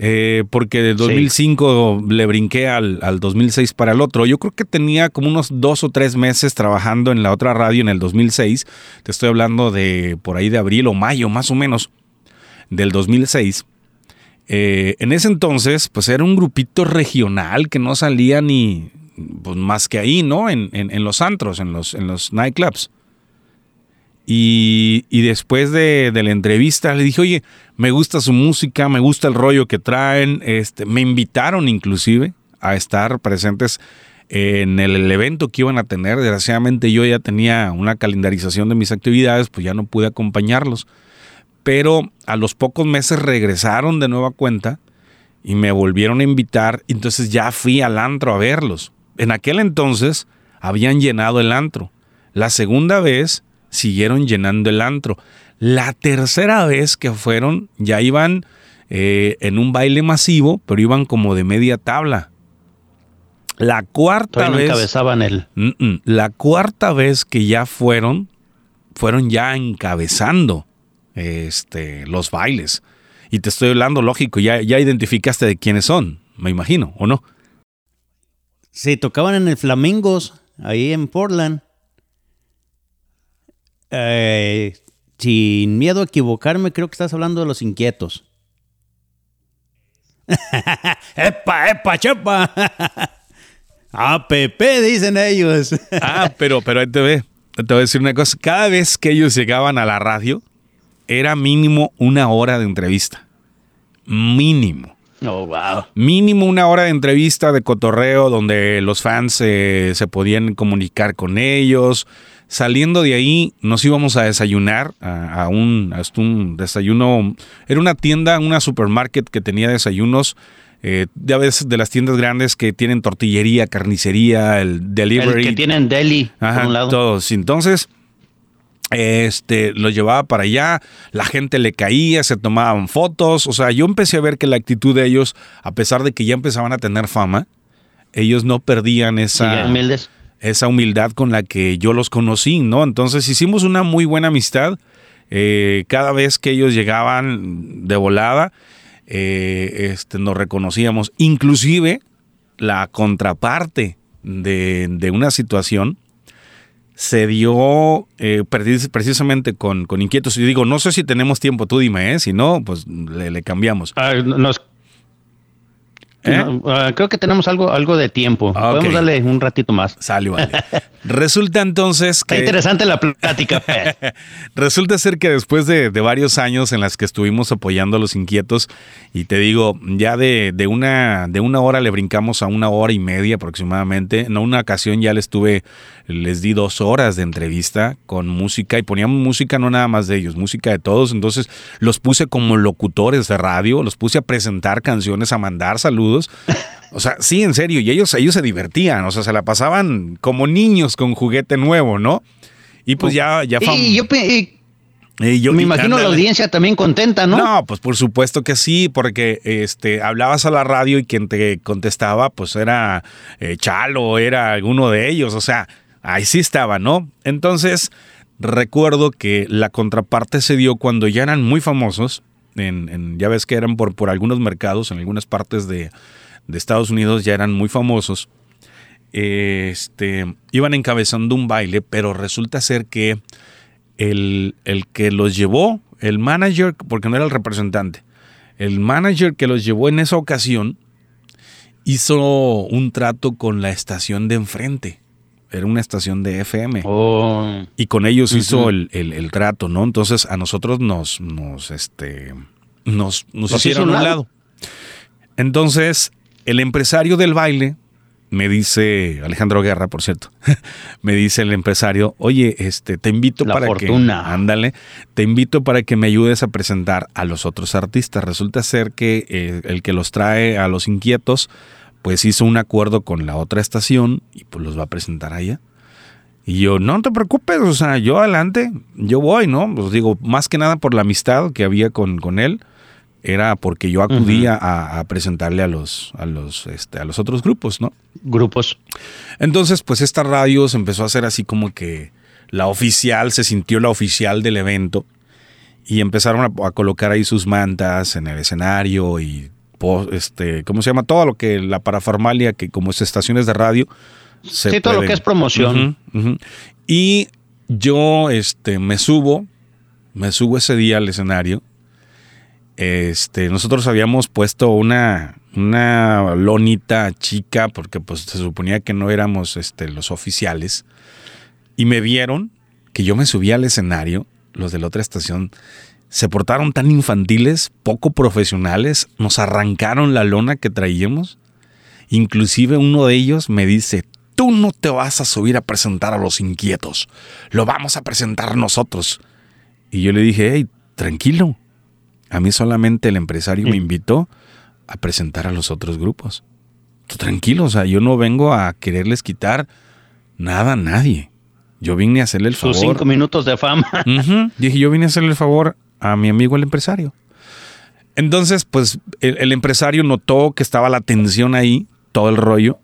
Eh, porque del 2005 le brinqué al, 2006 para el otro. Yo creo que tenía como unos dos o tres meses trabajando en la otra radio en el 2006. Te estoy hablando de por ahí de abril o mayo más o menos del 2006. Eh, en ese entonces, pues era un grupito regional que no salía ni pues, más que ahí, ¿no? En, los antros, en los, en los nightclubs. Y, después de, de la entrevista le dije, oye, me gusta su música, me gusta el rollo que traen. Este, me invitaron inclusive a estar presentes en el evento que iban a tener. Desgraciadamente yo ya tenía una calendarización de mis actividades, pues ya no pude acompañarlos. Pero a los pocos meses regresaron de nueva cuenta y me volvieron a invitar. Entonces ya fui al antro a verlos. En aquel entonces habían llenado el antro. La segunda vez siguieron llenando el antro. La tercera vez que fueron ya iban eh, en un baile masivo, pero iban como de media tabla. La cuarta Todavía no vez. encabezaban el. Mm, mm. La cuarta vez que ya fueron, fueron ya encabezando este, los bailes. Y te estoy hablando, lógico, ya, ya identificaste de quiénes son, me imagino, ¿o no? Sí, tocaban en el Flamingos, ahí en Portland. Eh, sin miedo a equivocarme, creo que estás hablando de los inquietos. ¡Epa, epa, chepa! APP, dicen ellos. Ah, pero, pero ahí te ve. Te voy a decir una cosa. Cada vez que ellos llegaban a la radio, era mínimo una hora de entrevista. Mínimo. Oh, wow. Mínimo una hora de entrevista, de cotorreo, donde los fans eh, se podían comunicar con ellos. Saliendo de ahí, nos íbamos a desayunar a, a un, a un desayuno. Era una tienda, una supermarket que tenía desayunos. Eh, ya ves de las tiendas grandes que tienen tortillería, carnicería, el delivery. El que tienen deli, Ajá, por un lado. todos. Entonces, este, lo llevaba para allá, la gente le caía, se tomaban fotos, o sea, yo empecé a ver que la actitud de ellos, a pesar de que ya empezaban a tener fama, ellos no perdían esa, humildes. Esa humildad con la que yo los conocí, ¿no? Entonces hicimos una muy buena amistad. Eh, cada vez que ellos llegaban de volada, eh, este, nos reconocíamos. Inclusive la contraparte de, de una situación se dio eh, precis- precisamente con, con inquietos. Y digo, no sé si tenemos tiempo, tú dime, ¿eh? si no, pues le, le cambiamos. Ah, nos- ¿Eh? no, ah, creo que tenemos algo, algo de tiempo. Ah, ok. Podemos darle un ratito más. Sale, vale. Resulta entonces Está que... interesante la plática. Fer. Resulta ser que después de, de varios años en las que estuvimos apoyando a los inquietos, y te digo, ya de, de una, de una hora le brincamos a una hora y media aproximadamente. En una ocasión ya les tuve, les di dos horas de entrevista con música y poníamos música no nada más de ellos, música de todos. Entonces los puse como locutores de radio, los puse a presentar canciones, a mandar saludos. O sea, sí, en serio, y ellos, ellos se divertían, o sea, se la pasaban como niños con juguete nuevo, ¿no? Y pues ya, ya y yo, y yo- me imagino la audiencia también contenta, ¿no? ¿no? pues por supuesto que sí, porque este hablabas a la radio y quien te contestaba, pues era eh, Chalo, era alguno de ellos, o sea, ahí sí estaba, ¿no? Entonces, recuerdo que la contraparte se dio cuando ya eran muy famosos, en, ya ves que eran por, por algunos mercados, en algunas partes de, de Estados Unidos ya eran muy famosos. Este, iban encabezando un baile, pero resulta ser que el, el que los llevó, el manager, porque no era el representante, el manager que los llevó en esa ocasión hizo un trato con la estación de enfrente. Era una estación de FM. Oh, Y con ellos hizo el, el- el trato, ¿no? Entonces a nosotros nos, nos, este, nos, nos hicieron un un lado. lado. Entonces, el empresario del baile me dice, Alejandro Guerra, por cierto, me dice el empresario, oye, este, te invito La para fortuna. que, ándale, te invito para que me ayudes a presentar a los otros artistas. Resulta ser que eh, el que los trae a los inquietos, pues hizo un acuerdo con la otra estación y pues los va a presentar allá. Y yo, no te preocupes, o sea, yo adelante, yo voy, ¿no? Pues digo, más que nada por la amistad que había con, con él, era porque yo acudía a, a presentarle a los, a los, este, a los otros grupos, ¿no? grupos. Entonces, pues esta radio se empezó a hacer así como que la oficial, se sintió la oficial del evento y empezaron a, a colocar ahí sus mantas en el escenario y, este, ¿cómo se llama? Todo lo que, la parafarmalia que como es estaciones de radio. se Sí, todo lo que es promoción. Y yo, este, me subo, me subo ese día al escenario. Este, nosotros habíamos puesto una, una lonita chica porque pues se suponía que no éramos este, los oficiales y me vieron que yo me subí al escenario, los de la otra estación se portaron tan infantiles, poco profesionales, nos arrancaron la lona que traíamos. Inclusive uno de ellos me dice, tú no te vas a subir a presentar a los inquietos, lo vamos a presentar nosotros. Y yo le dije, hey, tranquilo, a mí solamente el empresario me invitó a presentar a los otros grupos. Tú tranquilo, o sea, yo no vengo a quererles quitar nada a nadie. Yo vine a hacerle el favor. Sus cinco minutos de fama. Dije, yo vine a hacerle el favor a mi amigo el empresario. Entonces, pues el, empresario notó que estaba la tensión ahí, todo el rollo,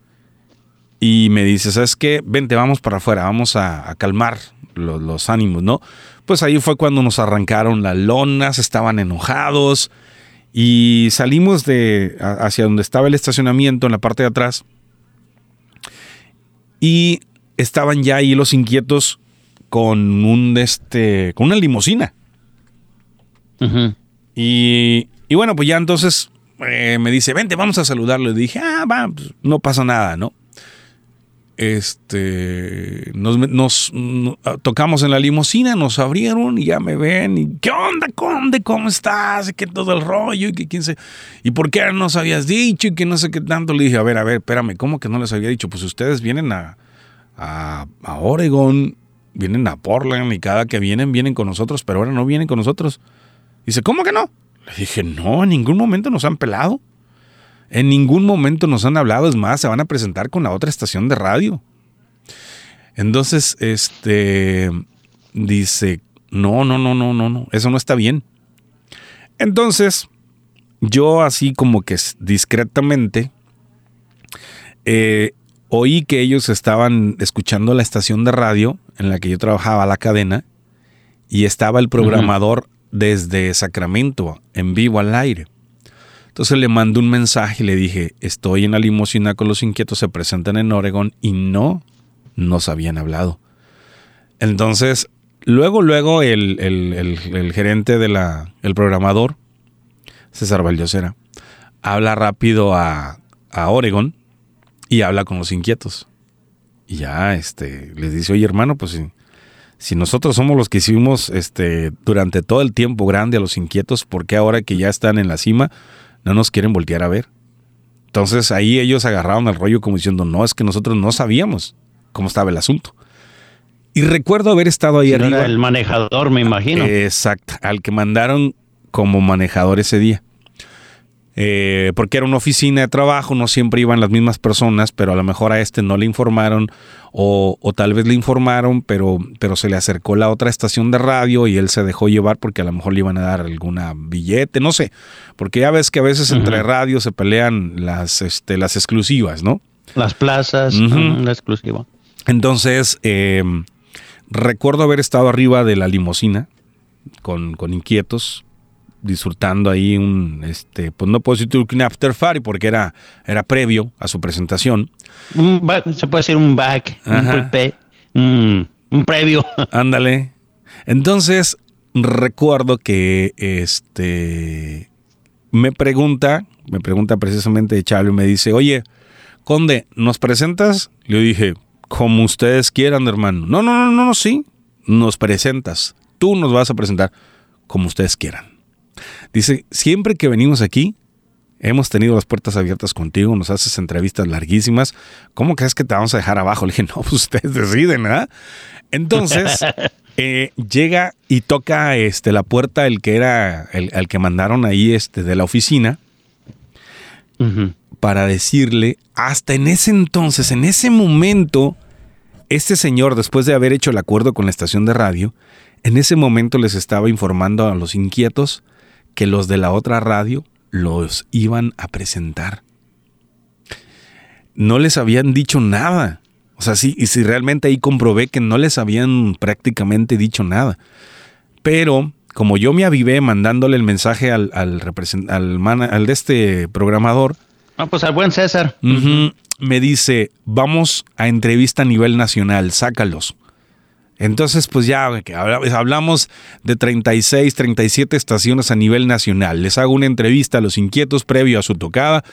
y me dice, ¿sabes qué? Vente, vamos para afuera, vamos a, calmar los, los, ánimos, ¿no? Pues ahí fue cuando nos arrancaron las lonas, estaban enojados, y salimos de hacia donde estaba el estacionamiento en la parte de atrás, y estaban ya ahí los inquietos con un este con una limusina. Y, y, bueno, pues ya entonces eh, me dice, vente, vamos a saludarlo. Y dije, ah, va, pues, no pasa nada, ¿no? Este, nos, tocamos en la limusina, nos abrieron y ya me ven. Y, ¿Qué onda, Conde? ¿Cómo estás? Y que todo el rollo. Y que quién se. ¿Y por qué no nos habías dicho? Y que no sé qué tanto. Le dije, a ver, a ver, espérame, ¿cómo que no les había dicho? Pues ustedes vienen a, a, Oregon, vienen a Portland y cada que vienen, vienen con nosotros, pero ahora no vienen con nosotros. Dice, ¿cómo que no? Le dije, no, en ningún momento nos han pelado. En ningún momento nos han hablado, es más, se van a presentar con la otra estación de radio. Entonces, este dice, no, no, no, no, no, no, eso no está bien. Entonces, yo así como que discretamente eh, oí que ellos estaban escuchando la estación de radio en la que yo trabajaba, la cadena, y estaba el programador desde Sacramento, en vivo al aire. Entonces le mandé un mensaje y le dije, estoy en la limusina con los inquietos, se presentan en Oregon y no nos habían hablado. Entonces, luego, luego el, gerente de la, el programador, César Valdosera, habla rápido a, a Oregon y habla con los inquietos. Y ya este, les dice, oye hermano, pues si, nosotros somos los que hicimos este, durante todo el tiempo grande a los inquietos, ¿por qué ahora que ya están en la cima no nos quieren voltear a ver? Entonces ahí ellos agarraron el rollo como diciendo, no, es que nosotros no sabíamos cómo estaba el asunto. Y recuerdo haber estado ahí arriba. Era el manejador, me imagino. Exacto, al que mandaron como manejador ese día. Eh, porque era una oficina de trabajo, no siempre iban las mismas personas, pero a lo mejor a este no le informaron o, tal vez le informaron, pero, pero se le acercó la otra estación de radio y él se dejó llevar porque a lo mejor le iban a dar alguna billete, no sé, porque ya ves que a veces entre radios se pelean las, este, las exclusivas, ¿no? Las plazas, la exclusiva. Entonces, em, recuerdo haber estado arriba de la limusina con, con inquietos, disfrutando ahí un, este, pues no puedo decir un after party porque era, era previo a su presentación. se puede decir un back, un, un, previo. Ándale. Entonces, recuerdo que este me pregunta, me pregunta precisamente y me dice, oye, Conde, ¿nos presentas? Le dije, como ustedes quieran, hermano. No, no, no, no, no, sí. Nos presentas. Tú nos vas a presentar como ustedes quieran. Dice, siempre que venimos aquí, hemos tenido las puertas abiertas contigo, nos haces entrevistas larguísimas. ¿Cómo crees que te vamos a dejar abajo? Le dije, no, pues ustedes deciden, ¿verdad? Entonces, eh, llega y toca este, la puerta el que era, el, que mandaron ahí este, de la oficina, para decirle, hasta en ese entonces, en ese momento, este señor, después de haber hecho el acuerdo con la estación de radio, en ese momento les estaba informando a los inquietos que los de la otra radio los iban a presentar. No les habían dicho nada. O sea, sí, y si realmente ahí comprobé que no les habían prácticamente dicho nada. Pero como yo me avivé mandándole el mensaje al, al, al, de este programador. Ah, pues al buen César. me dice, vamos a entrevista a nivel nacional, sácalos. Entonces, pues ya hablamos de 36, 37 estaciones a nivel nacional. Les hago una entrevista a los inquietos previo a su tocada.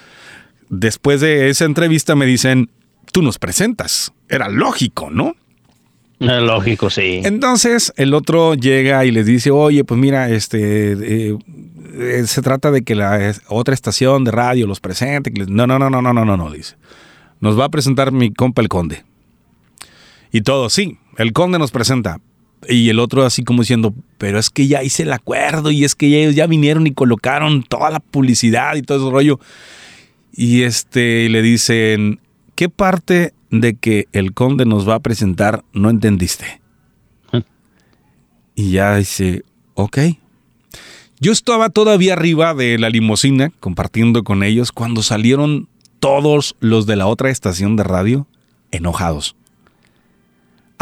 Después de esa entrevista me dicen, tú nos presentas. Era lógico, ¿no? Lógico, sí. Entonces el otro llega y les dice, oye, pues mira, este, eh, eh, se trata de que la otra estación de radio los presente. No, no, no, no, no, no, no, no, dice. Nos va a presentar mi compa el conde. Y todo, sí, el conde nos presenta. Y el otro así como diciendo, pero es que ya hice el acuerdo y es que ellos ya vinieron y colocaron toda la publicidad y todo ese rollo. Y este le dicen, ¿qué parte de que el conde nos va a presentar no entendiste? Y ya dice, ok. Yo estaba todavía arriba de la limusina compartiendo con ellos cuando salieron todos los de la otra estación de radio enojados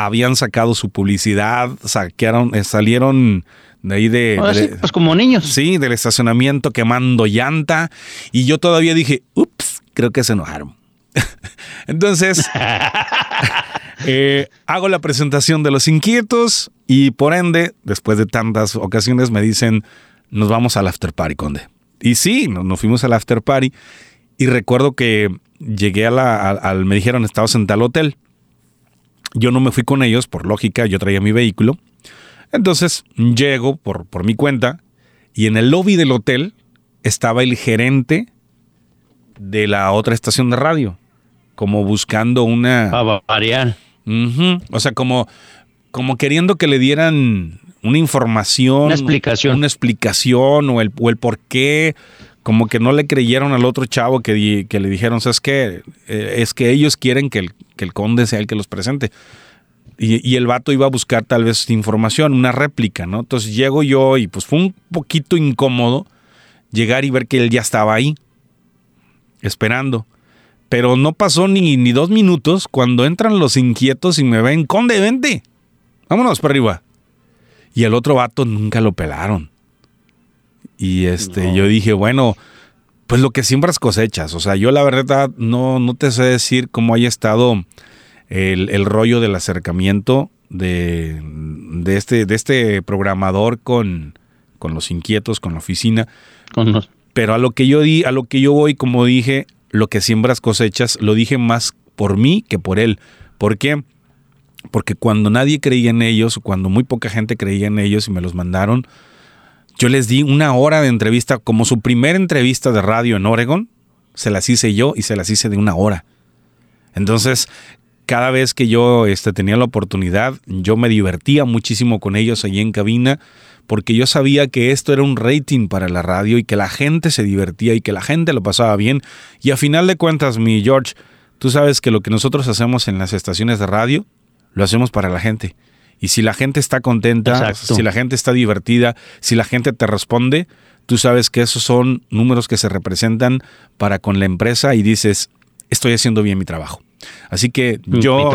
habían sacado su publicidad, saquearon, eh, salieron de ahí de, pues como niños. Sí, del estacionamiento quemando llanta. Y yo todavía dije, ups, creo que se enojaron. Entonces, eh, hago la presentación de los inquietos y por ende, después de tantas ocasiones, me dicen, nos vamos al after party, Conde. Y sí, nos, fuimos al after party. Y recuerdo que llegué a la, al, me dijeron, estabas en tal hotel. Yo no me fui con ellos, por lógica, yo traía mi vehículo. Entonces llego por, por mi cuenta y en el lobby del hotel estaba el gerente de la otra estación de radio, como buscando una... Para variar. O sea, como, como queriendo que le dieran una información. Una explicación. Una explicación o el, o el por qué como que no le creyeron al otro chavo que, le dijeron, ¿sabes qué? Eh, es que ellos quieren que el, conde sea el que los presente. Y, y, el vato iba a buscar tal vez información, una réplica, ¿no? Entonces llego yo y pues fue un poquito incómodo llegar y ver que él ya estaba ahí, esperando. Pero no pasó ni, ni dos minutos cuando entran los inquietos y me ven, conde, vente, vámonos para arriba. Y el otro vato nunca lo pelaron. Y este, yo dije, bueno, pues lo que siembras cosechas. O sea, yo la verdad no, no te sé decir cómo haya estado el, rollo del acercamiento de, de, este, de este programador con, con los inquietos, con la oficina. Con Pero a lo que yo di, a lo que yo voy, como dije, lo que siembras cosechas, lo dije más por mí que por él. ¿Por qué? Porque cuando nadie creía en ellos, cuando muy poca gente creía en ellos y me los mandaron, yo les di una hora de entrevista, como su primera entrevista de radio en Oregon, se las hice yo y se las hice de una hora. Entonces, cada vez que yo este, tenía la oportunidad, yo me divertía muchísimo con ellos allí en cabina, porque yo sabía que esto era un rating para la radio y que la gente se divertía y que la gente lo pasaba bien. Y a final de cuentas, mi George, tú sabes que lo que nosotros hacemos en las estaciones de radio, lo hacemos para la gente. Y si la gente está contenta, si la gente está divertida, si la gente te responde, tú sabes que esos son números que se representan para con la empresa y dices, estoy haciendo bien mi trabajo. Así que mm, yo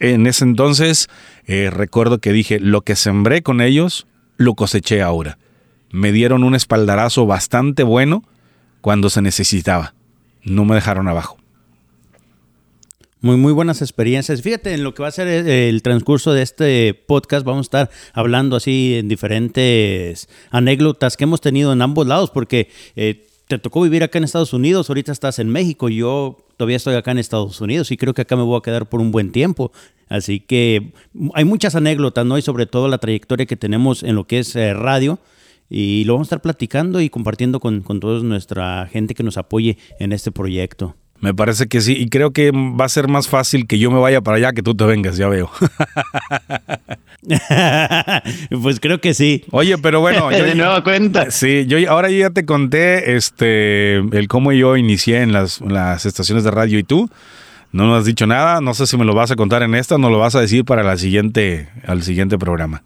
en ese entonces eh, recuerdo que dije, lo que sembré con ellos, lo coseché ahora. Me dieron un espaldarazo bastante bueno cuando se necesitaba. No me dejaron abajo. Muy, muy buenas experiencias. Fíjate, en lo que va a ser el transcurso de este podcast, vamos a estar hablando así en diferentes anécdotas que hemos tenido en ambos lados, porque eh, te tocó vivir acá en Estados Unidos, ahorita estás en México, yo todavía estoy acá en Estados Unidos y creo que acá me voy a quedar por un buen tiempo. Así que hay muchas anécdotas, ¿no? Y sobre todo la trayectoria que tenemos en lo que es eh, radio. Y lo vamos a estar platicando y compartiendo con, con toda nuestra gente que nos apoye en este proyecto. Me parece que sí, y creo que va a ser más fácil que yo me vaya para allá que tú te vengas, ya veo. pues creo que sí. Oye, pero bueno, yo, de nueva cuenta. Sí, yo ahora yo ya te conté este el cómo yo inicié en las, las estaciones de radio y tú no nos has dicho nada, no sé si me lo vas a contar en esta o no lo vas a decir para la siguiente al siguiente programa.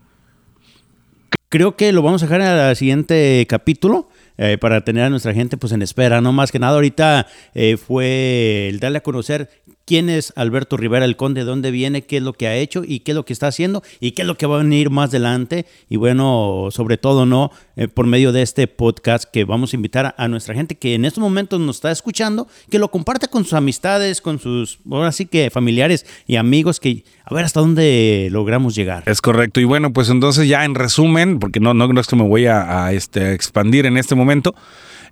Creo que lo vamos a dejar en el siguiente capítulo. Eh, para tener a nuestra gente pues en espera, ¿no? Más que nada ahorita eh, fue el darle a conocer quién es Alberto Rivera el Conde, dónde viene, qué es lo que ha hecho y qué es lo que está haciendo y qué es lo que va a venir más adelante. Y bueno, sobre todo, ¿no? Eh, por medio de este podcast que vamos a invitar a, nuestra gente que en estos momentos nos está escuchando, que lo comparta con sus amistades, con sus, ahora sí que familiares y amigos, que a ver hasta dónde logramos llegar. Es correcto. Y bueno, pues entonces ya en resumen, porque no, no, es que me voy a, este, expandir en este momento.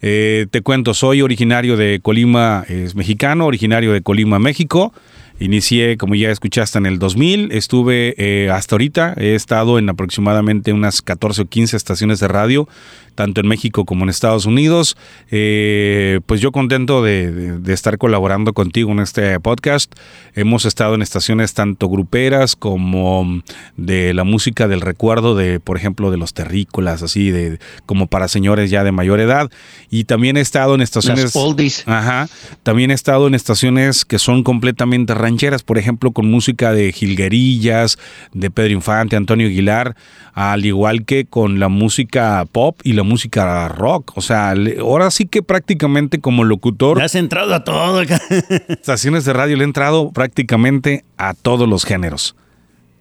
Eh, te cuento, soy originario de Colima, es mexicano, originario de Colima, México. Inicié, como ya escuchaste, en el 2000. Estuve eh, hasta ahorita, he estado en aproximadamente unas 14 o 15 estaciones de radio, tanto en México como en Estados Unidos. Eh, pues yo contento de, estar colaborando contigo en este podcast. Hemos estado en estaciones tanto gruperas como de la música del recuerdo de, por ejemplo, de los terrícolas, así de como para señores ya de mayor edad. Y también he estado en estaciones. Ajá. También he estado en estaciones que son completamente rancheras, por ejemplo, con música de Gilguerillas, de Pedro Infante, Antonio Aguilar, al igual que con la música pop y la música rock. O sea, ahora sí que prácticamente como locutor. Le has entrado a todo. estaciones de radio le he entrado prácticamente a todos los géneros.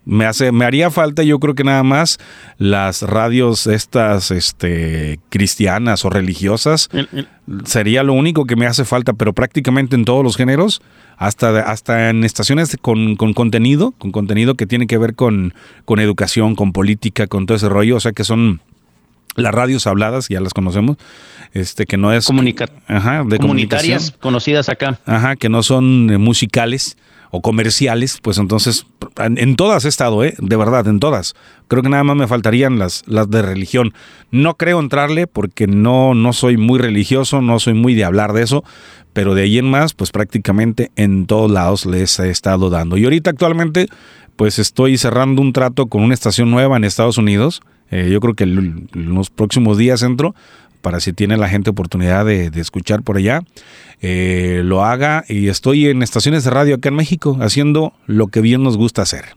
Me, hace, me haría falta, yo creo que nada más, las radios estas este, cristianas o religiosas. Sería lo único que me hace falta, pero prácticamente en todos los géneros, hasta, hasta en estaciones con, contenido, con contenido que tiene que ver con, con educación, con política, con todo ese rollo, o sea que son las radios habladas, ya las conocemos, este que no es ajá, de comunitarias conocidas acá. Ajá, que no son eh, musicales o comerciales, pues entonces en, todas he estado, ¿eh? de verdad, en todas. Creo que nada más me faltarían las, las de religión. No creo entrarle porque no, no soy muy religioso, no soy muy de hablar de eso, pero de ahí en más, pues prácticamente en todos lados les he estado dando. Y ahorita actualmente, pues estoy cerrando un trato con una estación nueva en Estados Unidos. Eh, yo creo que en los próximos días entro para si tiene la gente oportunidad de, escuchar por allá, eh, lo haga. Y estoy en estaciones de radio acá en México haciendo lo que bien nos gusta hacer.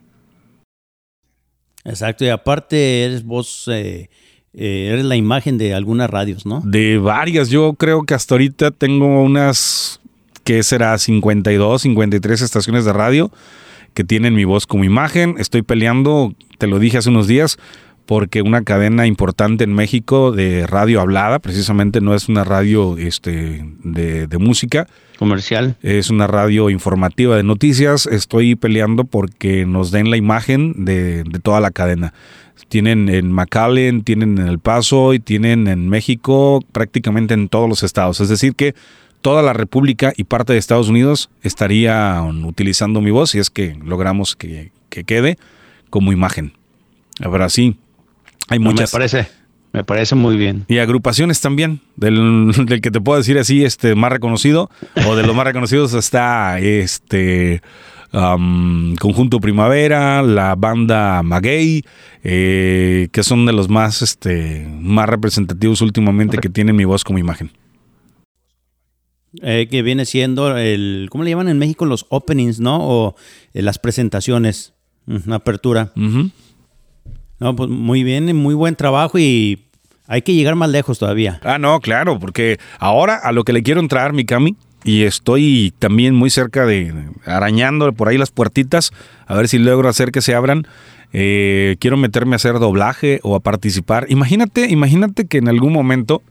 Exacto, y aparte eres vos, eh, eh, eres la imagen de algunas radios, ¿no? De varias, yo creo que hasta ahorita tengo unas, ¿qué será? 52, 53 estaciones de radio que tienen mi voz como imagen. Estoy peleando, te lo dije hace unos días, porque una cadena importante en México de radio hablada, precisamente no es una radio este, de, música. Comercial. Es una radio informativa de noticias. Estoy peleando porque nos den la imagen de, toda la cadena. Tienen en McAllen, tienen en El Paso y tienen en México prácticamente en todos los estados. Es decir que toda la República y parte de Estados Unidos estarían utilizando mi voz si es que logramos que, que quede como imagen. Ahora sí, hay muchas. me parece, me parece muy bien. Y agrupaciones también, del, que te puedo decir así, este, más reconocido, o de los más reconocidos está este Conjunto Primavera, la banda Maguey, eh, que son de los más, este, más representativos últimamente que tienen mi voz como imagen. Eh, que viene siendo el, ¿cómo le llaman en México? Los openings, ¿no? O eh, las presentaciones, una apertura. No, pues muy bien, muy buen trabajo y hay que llegar más lejos todavía. Ah, no, claro, porque ahora a lo que le quiero entrar, mi Cami, y estoy también muy cerca de arañando por ahí las puertitas, a ver si logro hacer que se abran. Eh, quiero meterme a hacer doblaje o a participar. Imagínate, imagínate que en algún momento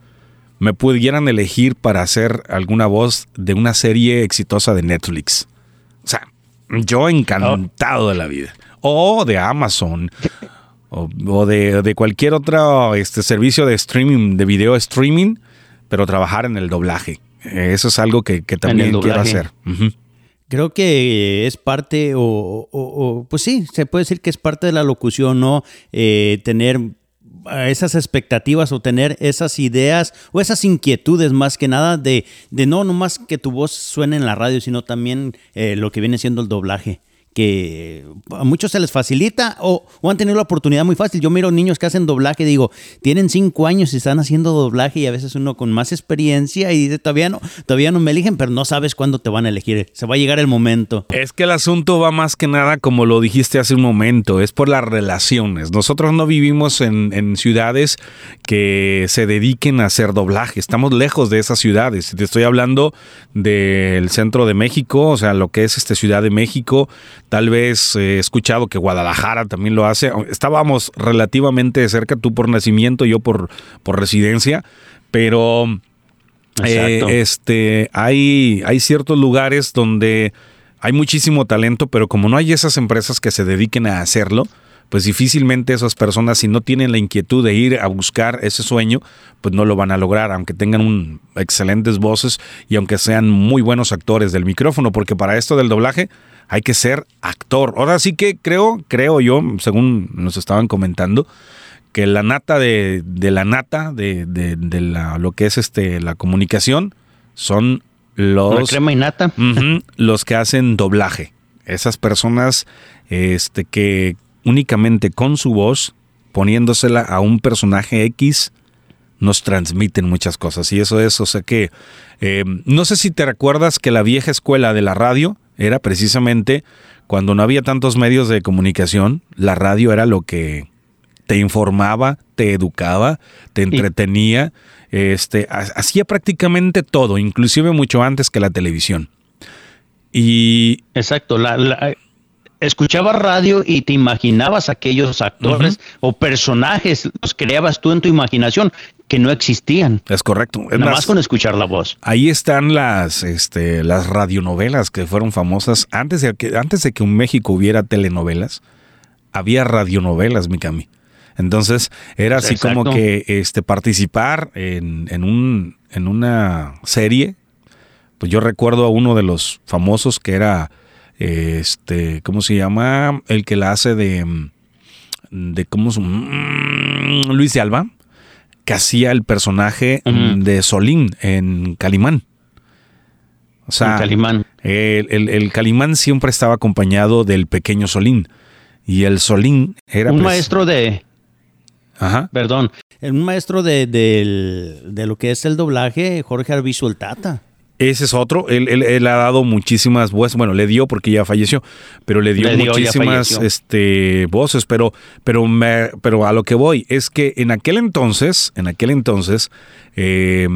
me pudieran elegir para hacer alguna voz de una serie exitosa de Netflix. O sea, yo encantado de la vida. O de Amazon o, de, cualquier otro este, servicio de streaming, de video streaming, pero trabajar en el doblaje. Eso es algo que, también quiero hacer. Creo que es parte, o, pues sí, se puede decir que es parte de la locución, ¿no? Eh, tener esas expectativas o tener esas ideas o esas inquietudes más que nada de, de no nomás que tu voz suene en la radio, sino también eh, lo que viene siendo el doblaje que a muchos se les facilita o, han tenido la oportunidad muy fácil. Yo miro niños que hacen doblaje, digo, tienen cinco años y están haciendo doblaje y a veces uno con más experiencia y dice, todavía no, todavía no me eligen, pero no sabes cuándo te van a elegir. Se va a llegar el momento. Es que el asunto va más que nada, como lo dijiste hace un momento, es por las relaciones. Nosotros no vivimos en, en ciudades que se dediquen a hacer doblaje. Estamos lejos de esas ciudades. Te estoy hablando del centro de México, o sea, lo que es este Ciudad de México, Tal vez eh, he escuchado que Guadalajara también lo hace. Estábamos relativamente cerca, tú por nacimiento, yo por, por residencia, pero eh, este, hay, hay ciertos lugares donde hay muchísimo talento, pero como no hay esas empresas que se dediquen a hacerlo, pues difícilmente esas personas, si no tienen la inquietud de ir a buscar ese sueño, pues no lo van a lograr, aunque tengan un, excelentes voces y aunque sean muy buenos actores del micrófono, porque para esto del doblaje hay que ser actor. Ahora sí que creo, creo yo, según nos estaban comentando, que la nata de, de la nata de, de, de la, lo que es este la comunicación son los La crema y nata. Los que hacen doblaje. Esas personas este, que únicamente con su voz, poniéndosela a un personaje X, nos transmiten muchas cosas. Y eso es, o sea que, eh, no sé si te recuerdas que la vieja escuela de la radio era precisamente cuando no había tantos medios de comunicación, la radio era lo que te informaba, te educaba, te entretenía, este, ha- hacía prácticamente todo, inclusive mucho antes que la televisión. Y Exacto. La, la- escuchabas radio y te imaginabas aquellos actores o personajes, los creabas tú en tu imaginación que no existían. es correcto. Es Nada más, más con escuchar la voz. Ahí están las, este, las radionovelas que fueron famosas antes de que antes de que en México hubiera telenovelas, había radionovelas, mi Cami. Entonces era así Exacto. como que este participar en, en un en una serie. Pues yo recuerdo a uno de los famosos que era este, ¿cómo se llama? El que la hace de de cómo se- mm, Luis de Alba que hacía el personaje Ujú. de Solín en Calimán. O sea, Calimán. El, el- el Calimán siempre estaba acompañado del pequeño Solín. Y el Solín era... Un pres- maestro de, Ajá. perdón, Un maestro de, de lo que es el doblaje, Jorge Arbizu el Tata. Ese es otro. Él, él- él ha dado muchísimas voces. Bueno, le dio porque ya falleció, pero le dio Le dio, ya muchísimas este, voces. Pero, pero, me- pero a lo que voy es que en aquel entonces, en aquel entonces, eh,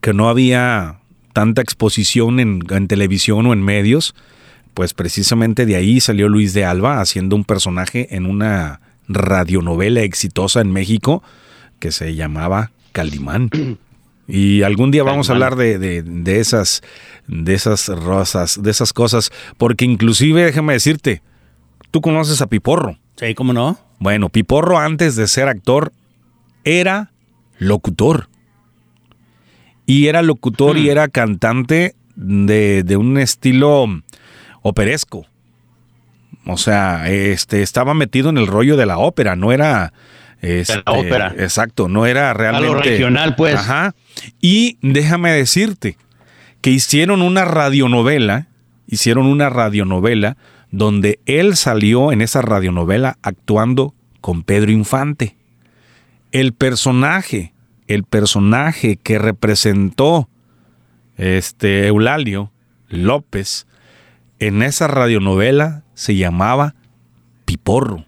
que no había tanta exposición en, en televisión o en medios, pues precisamente de ahí salió Luis de Alba haciendo un personaje en una radionovela exitosa en México que se llamaba Calimán. Y algún día vamos a hablar de, de- de esas, de esas rosas, de esas cosas, porque inclusive déjame decirte, tú conoces a Piporro. Sí, ¿cómo no? Bueno, Piporro antes de ser actor era locutor. Y era locutor y era cantante de, de un estilo operesco. O sea, este estaba metido en el rollo de la ópera, no era este, la ópera. Exacto, no era realmente regional, pues. Ajá. Y déjame decirte que hicieron una radionovela, hicieron una radionovela donde él salió en esa radionovela actuando con Pedro Infante. El personaje, el personaje que representó este Eulalio López en esa radionovela se llamaba Piporro.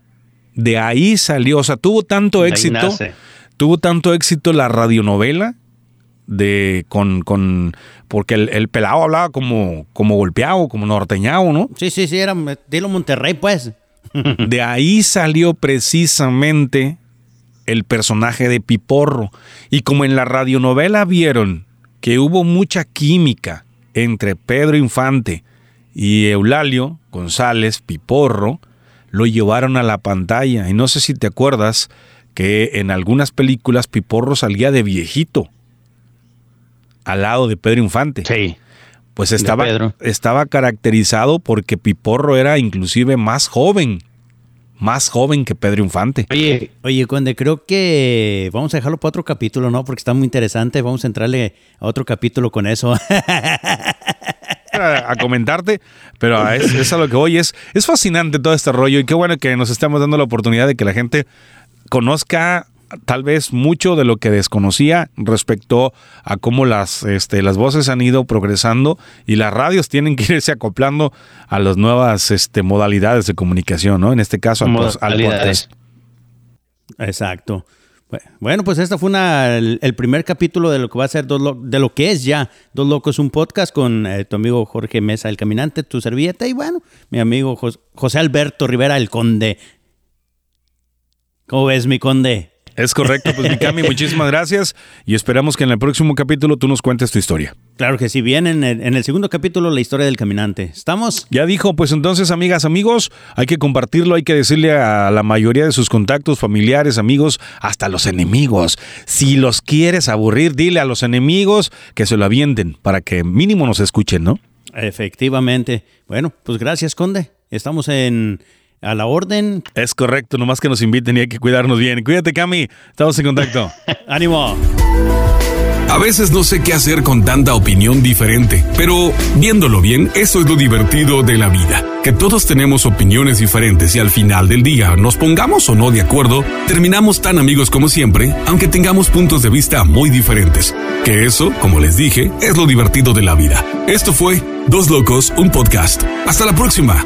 De ahí salió, o sea, tuvo tanto éxito, nace. tuvo tanto éxito la radionovela de con, con porque el, el pelado hablaba como, como golpeado, como norteñado, ¿no? Sí, sí, sí, era estilo Monterrey, pues. De ahí salió precisamente el personaje de Piporro. Y como en la radionovela vieron que hubo mucha química entre Pedro Infante y Eulalio González Piporro, lo llevaron a la pantalla. Y no sé si te acuerdas que en algunas películas Piporro salía de viejito al lado de Pedro Infante. Sí. Pues estaba, estaba caracterizado porque Piporro era inclusive más joven, más joven que Pedro Infante. Oye, Oye, Conde, creo que vamos a dejarlo para otro capítulo, ¿no? Porque está muy interesante. Vamos a entrarle a otro capítulo con eso. A, a comentarte, pero a es, es a lo que voy. Es, es fascinante todo este rollo y qué bueno que nos estamos dando la oportunidad de que la gente conozca tal vez mucho de lo que desconocía respecto a cómo las, este, las voces han ido progresando y las radios tienen que irse acoplando a las nuevas este, modalidades de comunicación, ¿no? En este caso al, al podcast. Exacto. Bueno, pues esta fue una, el, primer capítulo de lo que va a ser dos de lo que es ya Dos Locos, un podcast con eh, tu amigo Jorge Mesa, el caminante, tu servilleta, y bueno, mi amigo Jos- José Alberto Rivera, el conde. ¿Cómo ves, mi conde? Es correcto, pues Mikami, muchísimas gracias y esperamos que en el próximo capítulo tú nos cuentes tu historia. Claro que sí, bien en el, en el segundo capítulo la historia del caminante. ¿Estamos? Ya dijo, pues entonces, amigas, amigos, hay que compartirlo, hay que decirle a la mayoría de sus contactos, familiares, amigos, hasta los enemigos. Si los quieres aburrir, dile a los enemigos que se lo avienten para que mínimo nos escuchen, ¿no? Efectivamente. Bueno, pues gracias, Conde. Estamos en a la orden. Es correcto, nomás que nos inviten y hay que cuidarnos bien. Cuídate, Cami. Estamos en contacto. ¡Ánimo! A veces no sé qué hacer con tanta opinión diferente, pero viéndolo bien, eso es lo divertido de la vida, que todos tenemos opiniones diferentes y al final del día, nos pongamos o no de acuerdo, terminamos tan amigos como siempre, aunque tengamos puntos de vista muy diferentes. Que eso, como les dije, es lo divertido de la vida. Esto fue Dos Locos, un podcast. Hasta la próxima.